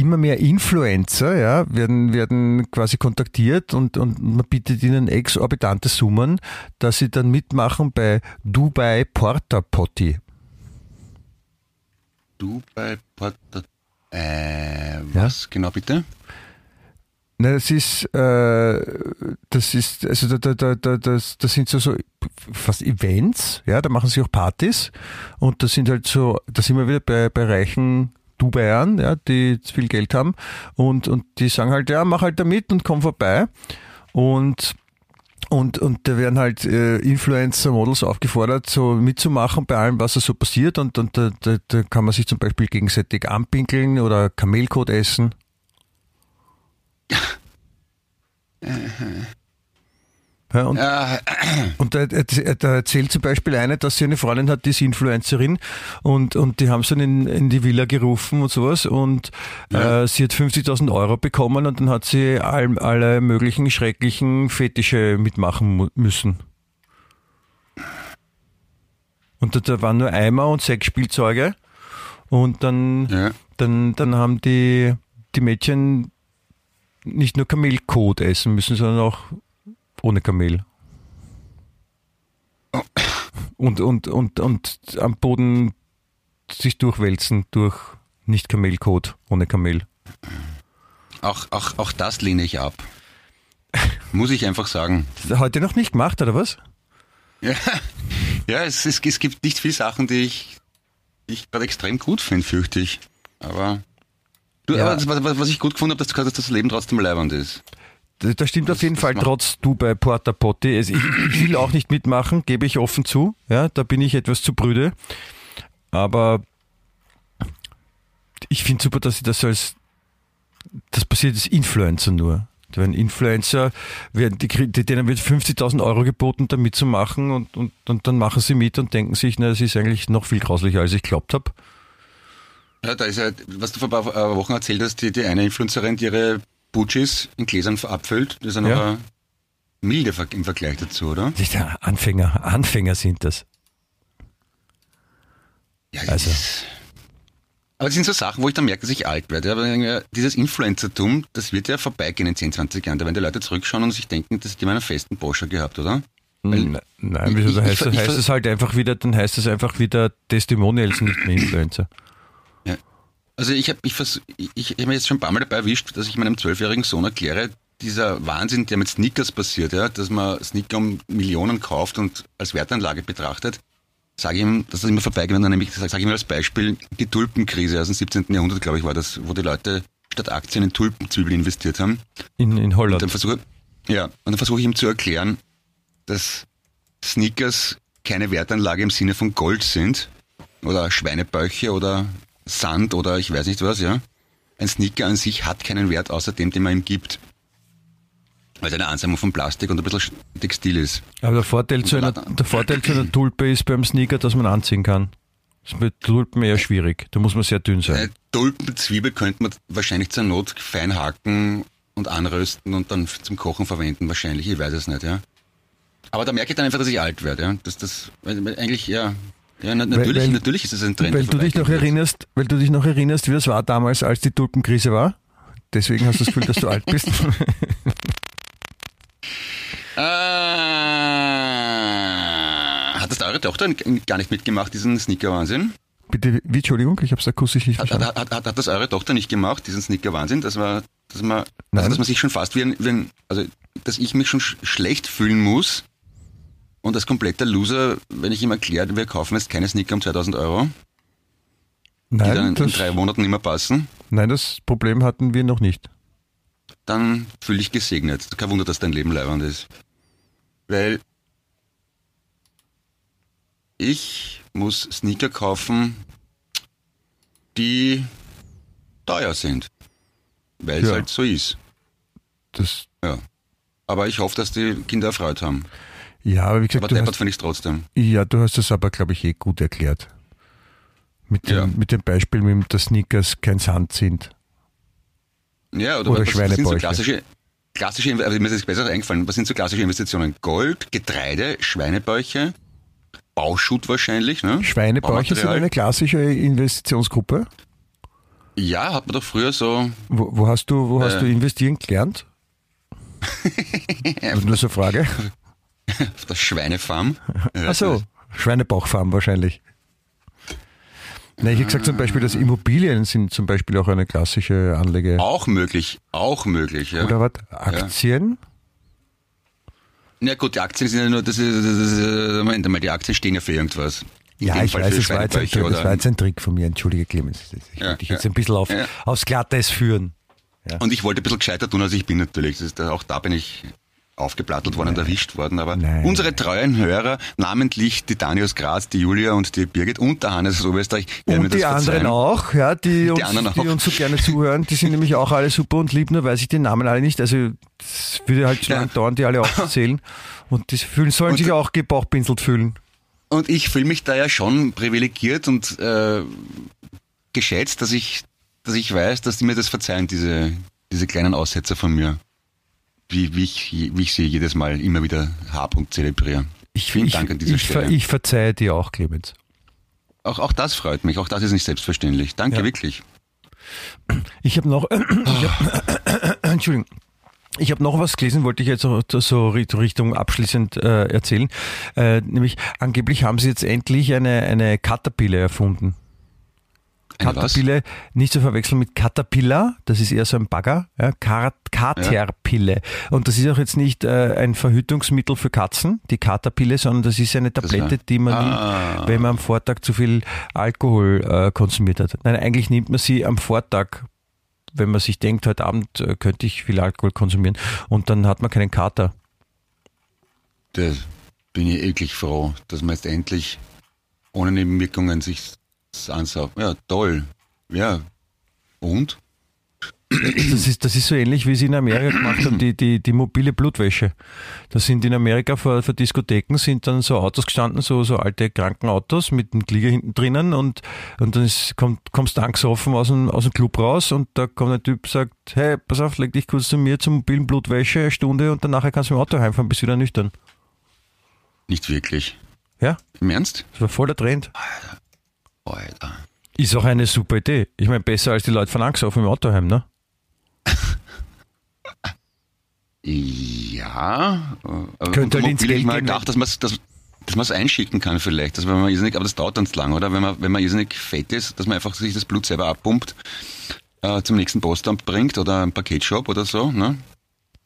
immer mehr Influencer ja, werden, werden quasi kontaktiert und, und man bietet ihnen exorbitante Summen, dass sie dann mitmachen bei Dubai Porta Potty. Du bei Porta. Äh, was genau bitte? Na, das ist, äh, das ist, also da, da, da, da, das, das sind so, so fast Events, ja, da machen sie auch Partys und das sind halt so, da sind wir wieder bei, bei reichen Dubaiern, ja, die viel Geld haben und, und die sagen halt, ja, mach halt da mit und komm vorbei und und, und da werden halt äh, Influencer, Models aufgefordert, so mitzumachen bei allem, was da so passiert. Und, und da, da, da kann man sich zum Beispiel gegenseitig anpinkeln oder Kamelkot essen. *laughs* Ja, und, Äh, und da, da erzählt zum Beispiel eine, dass sie eine Freundin hat, die ist Influencerin und, und die haben sie dann in, in die Villa gerufen und sowas und Ja. äh, sie hat 50.000 Euro bekommen und dann hat sie all, alle möglichen schrecklichen Fetische mitmachen müssen. Und da, da waren nur Eimer und Sexspielzeuge. Und dann, Ja. dann, dann haben die, die Mädchen nicht nur Kamelkot essen müssen, sondern auch ohne Kamel. Und, und, und, und am Boden sich durchwälzen durch nicht Kamelkot, ohne Kamel. Auch, auch, auch das lehne ich ab. Muss ich einfach sagen. Heute noch nicht gemacht, oder was? Ja, ja es, es, es gibt nicht viele Sachen, die ich, die ich gerade extrem gut finde, fürchte ich. Aber, du, Ja. aber das, was, was ich gut gefunden habe, dass du gesagt hast, dass das Leben trotzdem leibend ist. Das, stimmt auf jeden Fall, trotz du bei Porta Potti. Also ich, will auch nicht mitmachen, gebe ich offen zu. Ja, da bin ich etwas zu brüde. Aber ich finde super, dass sie das als das passiert als Influencer nur. Werden Influencer, werden, die, denen wird 50.000 Euro geboten, da mitzumachen und, und, und dann machen sie mit und denken sich, na, das ist eigentlich noch viel grauslicher, als ich glaubt habe. Ja, da ist ja, was du vor ein paar äh, Wochen erzählt hast, die, die eine Influencerin, die ihre Butchis in Gläsern abfüllt, das ist ja eine milde im Vergleich dazu, oder? Ist Anfänger, Anfänger sind das. Ja, Also. das- Aber das sind so Sachen, wo ich dann merke, dass ich alt werde. Aber dieses Influencertum, das wird ja vorbeigehen in 10, 20 Jahren. Da werden die Leute zurückschauen und sich denken, das hat jemand einen festen Porsche gehabt, oder? Weil- Nein, nein wieso, ich- da ich- heißt, ich- heißt ich- es halt einfach wieder, dann heißt es einfach wieder Testimonials, nicht mehr Influencer. Also ich habe ich, vers- ich, ich hab mir jetzt schon ein paar Mal dabei erwischt, dass ich meinem zwölfjährigen Sohn erkläre, dieser Wahnsinn, der mit Sneakers passiert, ja, dass man Sneaker um Millionen kauft und als Wertanlage betrachtet, sage ihm, dass das immer vorbeigeht, wenn dann nämlich, sage ich ihm als Beispiel, die Tulpenkrise aus dem 17. Jahrhundert, glaube ich, war das, wo die Leute statt Aktien in Tulpenzwiebeln investiert haben. In, in Und Holland. dann versuche ja, und dann versuche ich ihm zu erklären, dass Sneakers keine Wertanlage im Sinne von Gold sind oder Schweinebäuche oder Sand oder ich weiß nicht was, ja. Ein Sneaker an sich hat keinen Wert außer dem, den man ihm gibt. Weil es eine Ansammlung von Plastik und ein bisschen Textil ist. Aber der Vorteil, zu einer, der Vorteil zu einer Tulpe ist beim Sneaker, dass man anziehen kann. Das ist mit Tulpen eher schwierig. Da muss man sehr dünn sein. Eine Tulpenzwiebel könnte man wahrscheinlich zur Not fein hacken und anrösten und dann zum Kochen verwenden, wahrscheinlich, ich weiß es nicht, ja. Aber da merke ich dann einfach, dass ich alt werde, ja. Dass das, eigentlich, ja, ja, na, natürlich, weil- natürlich ist es ein Trend. Weil du dich noch erinnerst, weil du dich noch erinnerst, wie das war damals, als die Tulpenkrise war. Deswegen hast du das Gefühl, dass du alt bist. Ah, *laughs* *laughs* hat das eure Tochter gar nicht mitgemacht, diesen Sneaker-Wahnsinn? Bitte, wie, Entschuldigung, ich habe es akustisch nicht Hat, verstanden. hat, hat, hat das eure Tochter nicht gemacht, diesen Sneaker-Wahnsinn? Das war, dass man, also, dass man sich schon fast wie ein, wie ein, also, dass ich mich schon sch schlecht fühlen muss und als kompletter Loser, wenn ich ihm erkläre, wir kaufen jetzt keine Sneaker um 2000 Euro, die dann Nein in das, drei Monaten nicht mehr passen, nein, das Problem hatten wir noch nicht. dann fühle ich gesegnet. Kein Wunder, dass dein Leben leibend ist. Weil ich muss Sneaker kaufen, die teuer sind. Weil es Ja. halt so ist. Das, Ja. Aber ich hoffe, dass die Kinder erfreut haben. Ja, aber wie gesagt, Aber du deppert hast, finde ich trotzdem. ja, du hast das aber, glaube ich, eh gut erklärt. Mit dem, Ja. mit dem Beispiel, mit dem dass Sneakers kein Sand sind. Ja, oder, Oder was, was sind so Schweinebäuche. klassische, klassische, also mir ist das besser eingefallen, was sind so klassische Investitionen? Gold, Getreide, Schweinebäuche, Bauschutt wahrscheinlich, ne? Schweinebäuche sind eine klassische Investitionsgruppe. Ja, hat man doch früher so, Wo, wo hast du, wo hast Äh. du investieren gelernt? *laughs* Also nur so eine Frage. *laughs* *laughs* auf der Schweinefarm. Ach so, Schweinebauchfarm wahrscheinlich. Nein, ich habe gesagt zum Beispiel, dass Immobilien sind zum Beispiel auch eine klassische Anlage. Auch möglich, auch möglich, ja. Oder was? Aktien? Na gut, die Aktien sind ja nur, das ist, das ist, Moment mal, die Aktien stehen ja für irgendwas. In Ja, ich Fall weiß, es war, jetzt ein, Schweinebäuche das war jetzt ein Trick von mir. Entschuldige, Clemens. Ich Ja, wollte dich jetzt ja. ein bisschen auf, Ja. aufs Glatteis führen. Und ich wollte ein bisschen gescheiter tun, als ich bin natürlich. Das ist, auch da bin ich aufgeplattelt worden und erwischt worden. Aber Nein. unsere treuen Hörer, namentlich die Dani aus Graz, die Julia und die Birgit und der Hannes aus Oberösterreich, werden mir Und die das anderen verzeihen. auch, ja, die, uns, anderen die auch. uns so gerne zuhören, die sind nämlich auch alle super und lieb, nur weiß ich den Namen alle nicht. Also es würde halt schon Ja. dauern, die alle aufzuzählen. *laughs* Und die fühlen, sollen Und- sich auch gebauchpinselt fühlen. Und ich fühle mich da ja schon privilegiert und äh, geschätzt, dass ich, dass ich weiß, dass die mir das verzeihen, diese, diese kleinen Aussetzer von mir. Wie, wie, ich, wie ich sie jedes Mal immer wieder und zelebriere. Ich, Vielen ich, Dank an dieser ich, Stelle. ich verzeihe dir auch, Clemens. Auch, auch das freut mich. Auch das ist nicht selbstverständlich. Danke Ja. wirklich. Ich habe noch, *coughs* ich hab, *coughs* Entschuldigung. Ich habe noch was gelesen, wollte ich jetzt so, so Richtung abschließend äh, erzählen. Äh, nämlich, angeblich haben sie jetzt endlich eine, eine Caterpillar erfunden. Caterpillar, nicht zu verwechseln mit Caterpillar, das ist eher so ein Bagger, ja, Caterpille. Und das ist auch jetzt nicht äh, ein Verhütungsmittel für Katzen, die Caterpille, sondern das ist eine Tablette, die man Ah. nimmt, wenn man am Vortag zu viel Alkohol äh, konsumiert hat. Nein, eigentlich nimmt man sie am Vortag, wenn man sich denkt, heute Abend äh, könnte ich viel Alkohol konsumieren und dann hat man keinen Kater. Da bin ich eklig froh, dass man jetzt endlich ohne Nebenwirkungen sich ansaugt. Ja, toll. Ja. Und? Das ist, das ist so ähnlich, wie sie in Amerika gemacht haben, die, die, die mobile Blutwäsche. Da sind in Amerika vor, vor Diskotheken sind dann so Autos gestanden, so, so alte Krankenautos mit einem Klieger hinten drinnen und, und dann ist, kommt, kommst du angesoffen aus dem, aus dem Club raus und da kommt ein Typ sagt, hey, pass auf, leg dich kurz zu mir zur mobilen Blutwäsche, eine Stunde und danach kannst du mit dem Auto heimfahren, bist wieder nüchtern. Nicht wirklich. Ja, Im Ernst? das war voll der Trend. Alter. Ist auch eine super Idee. Ich meine, besser als die Leute von angesoffen im Auto heim, ne? Ja. äh, Könnte halt ins Geld ich mal gehen, gedacht, dass man es dass, dass man's einschicken kann vielleicht. Dass wenn man irrsinnig, aber das dauert dann zu lang, oder? Wenn man, wenn man irrsinnig fett ist, dass man einfach sich das Blut selber abpumpt, äh, zum nächsten Postamt bringt oder einen Paketshop oder so, ne?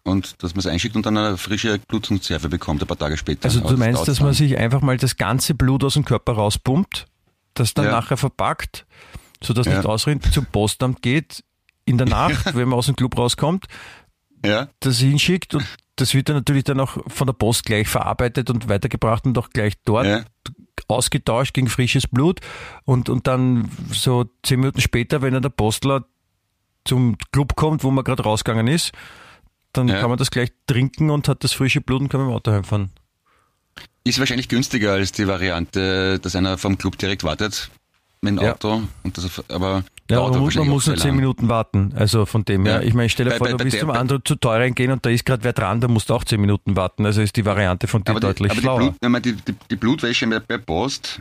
Und dass man es einschickt und dann eine frische Blutkonserve bekommt, ein paar Tage später. Also du das meinst, dass man sich einfach mal das ganze Blut aus dem Körper rauspumpt, das dann Ja. nachher verpackt, sodass Ja. nicht ausrinnt, zum Postamt geht, in der *laughs* Nacht, wenn man aus dem Club rauskommt, Ja? das hinschickt und das wird dann natürlich dann auch von der Post gleich verarbeitet und weitergebracht und auch gleich dort Ja. ausgetauscht gegen frisches Blut und, und dann so zehn Minuten später, wenn dann der Postler zum Club kommt, wo man gerade rausgegangen ist, dann Ja. kann man das gleich trinken und hat das frische Blut und kann mit dem Auto heimfahren. Ist wahrscheinlich günstiger als die Variante, dass einer vom Club direkt wartet mit dem Ja. Auto. Und das, aber Ja, man muss, man muss nur zehn. Minuten warten. Also von dem her, Ja. ich meine, stell dir Bei- vor, bei- du bei der- zum anderen zu teuer reingehen und da ist gerade wer dran, da musst du auch zehn Minuten warten. Also ist die Variante von dir die, deutlich die, schlauer. Blut, wenn man die, die, die Blutwäsche bei- bei Post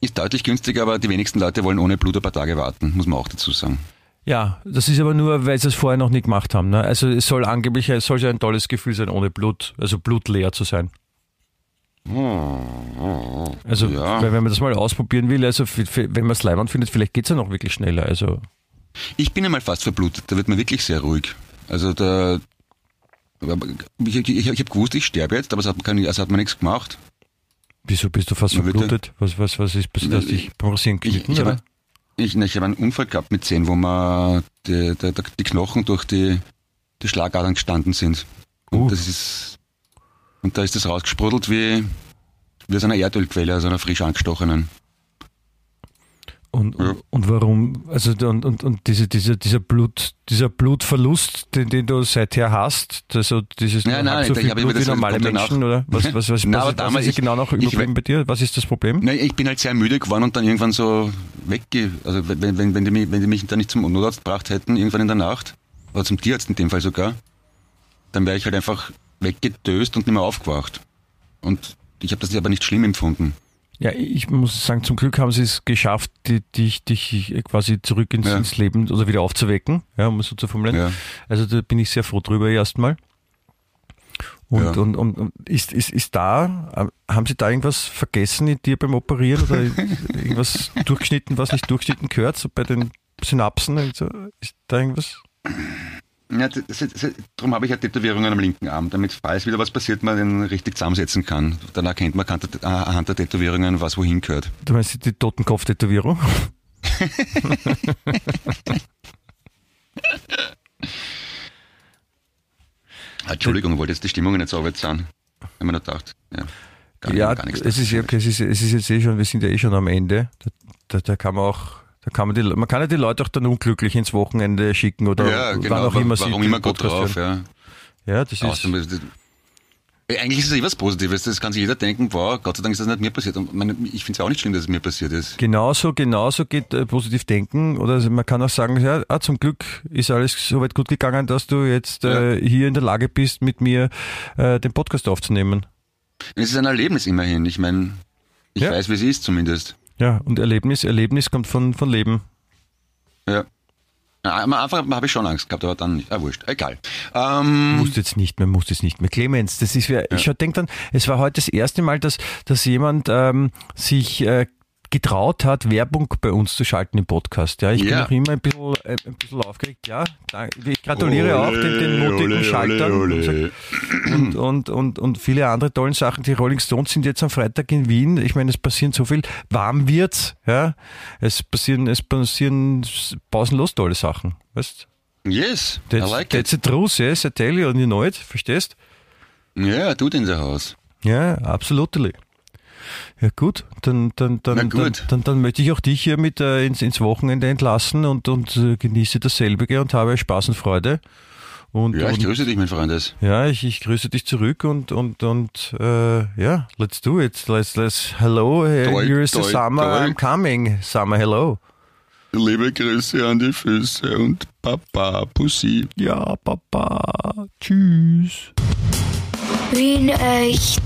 ist deutlich günstiger, aber die wenigsten Leute wollen ohne Blut ein paar Tage warten, muss man auch dazu sagen. Ja, das ist aber nur, weil sie es vorher noch nie gemacht haben. Ne? Also es soll angeblich, es soll ja ein tolles Gefühl sein, ohne Blut, also blutleer zu sein. Also Ja. wenn man das mal ausprobieren will, also wenn man es leibend findet, vielleicht geht es ja noch wirklich schneller. Also Ich bin einmal fast verblutet, da wird man wirklich sehr ruhig. Also da, ich, ich, ich habe gewusst, ich sterbe jetzt, aber es hat, kein, also hat man nichts gemacht. wieso bist du fast bitte. verblutet? Was, was, was ist passiert? Hast du dich beim Rasieren Ich, oder? habe, ich, ich habe einen Unfall gehabt mit Zehen, wo mir die, die, die Knochen durch die, die Schlagadern gestanden sind. Und Uh. das ist und da ist das rausgesprudelt wie, wie aus einer Erdölquelle, also einer frisch angestochenen. Und, Ja. und, warum, also und, und, und diese, diese, dieser Blut, dieser Blutverlust, den, den du seither hast, also dieses Nein, halb nein, so ich viel habe Blut wie normale kommt danach. Menschen, oder? Was, *laughs* was, was, Na, was, aber was ist ich- genau noch ich überblieben bei dir? Was ist das Problem? Nein, ich bin halt sehr müde geworden und dann irgendwann so wegge... Also wenn, wenn, wenn, die mich, wenn die mich dann nicht zum Notarzt gebracht hätten, irgendwann in der Nacht, oder zum Tierarzt in dem Fall sogar, dann wäre ich halt einfach weggedöst und nicht mehr aufgewacht. Und ich habe das aber nicht schlimm empfunden. Ja, ich muss sagen, zum Glück haben sie es geschafft, dich, dich quasi zurück ins, Ja. ins Leben oder wieder aufzuwecken, ja, um es so zu formulieren. Ja. Also da bin ich sehr froh drüber erstmal. Und, Ja. und, und, und ist, ist, ist da, äh, haben Sie da irgendwas vergessen in dir beim Operieren oder *laughs* irgendwas durchgeschnitten, was nicht durchgeschnitten gehört, so bei den Synapsen? Also, ist da irgendwas? Ja, das, das, das, darum habe ich ja Tätowierungen am linken Arm, damit, falls wieder was passiert, man den richtig zusammensetzen kann. Dann erkennt man kann- anhand der Tätowierungen, was wohin gehört. Du meinst die Totenkopf-Tätowierung? *laughs* *laughs* Entschuldigung, wollte jetzt die Stimmung nicht so aufwärts sein. Wenn man da gedacht, ja, gar, ja, gar nichts. es ist, ja okay, es, ist, es ist jetzt eh schon, wir sind ja eh schon am Ende. Da, da, da kann man auch, da kann man die, man kann ja die Leute auch dann unglücklich ins Wochenende schicken oder ja, wann genau, auch immer sie warum immer gut drauf, hören. ja. Ja, das ist, Außerdem ist Äh, Eigentlich ist es eh was Positives. Das kann sich jeder denken, wow, Gott sei Dank ist das nicht mir passiert. Und meine, ich finde es auch nicht schlimm, dass es mir passiert ist. Genauso, genauso geht äh, positiv denken. Oder also man kann auch sagen, ja, ah, zum Glück ist alles soweit gut gegangen, dass du jetzt äh, hier in der Lage bist, mit mir äh, den Podcast aufzunehmen. Es ist ein Erlebnis immerhin. Ich meine, ich Ja. weiß, wie es ist zumindest. Ja, und Erlebnis, Erlebnis kommt von, von Leben. Ja. Ja, Am Anfang habe ich schon Angst gehabt, aber dann nicht. Ah, wurscht. Egal. Ähm, Muss jetzt nicht mehr, muss jetzt nicht mehr. Clemens, das ist, ja. ich denke dann, es war heute das erste Mal, dass, dass jemand ähm, sich äh, getraut hat, Werbung bei uns zu schalten im Podcast. Ja, ich bin Ja. noch immer ein bisschen, äh, ein bisschen aufgeregt. Ja, ich gratuliere auch den, den mutigen ole, Schaltern ole, ole. und, und, und, und viele andere tollen Sachen. Die Rolling Stones sind jetzt am Freitag in Wien. Ich meine, es passieren so viel. Warm wird's, ja. Es passieren, es passieren pausenlos tolle Sachen. Weißt Yes, I That's, like that's it. the truth, yes, I tell you, and you know it, verstehst? Ja, tut in the house. Ja, absolutely. Ja gut, dann, dann, dann, Na dann, gut. dann, dann möchte ich auch dich hier mit äh, ins, ins Wochenende entlassen und, und äh, genieße dasselbige und habe Spaß und Freude. Und, Ja, ich und grüße dich, mein Freundes. ja, ich, ich grüße dich zurück und und und äh, ja, let's do it. Let's let's hello. Toi, Here is the summer. toi. I'm coming. Summer, hello. Liebe Grüße an die Füße und Papa, Pussy. Ja, Papa. Tschüss. Wien echt.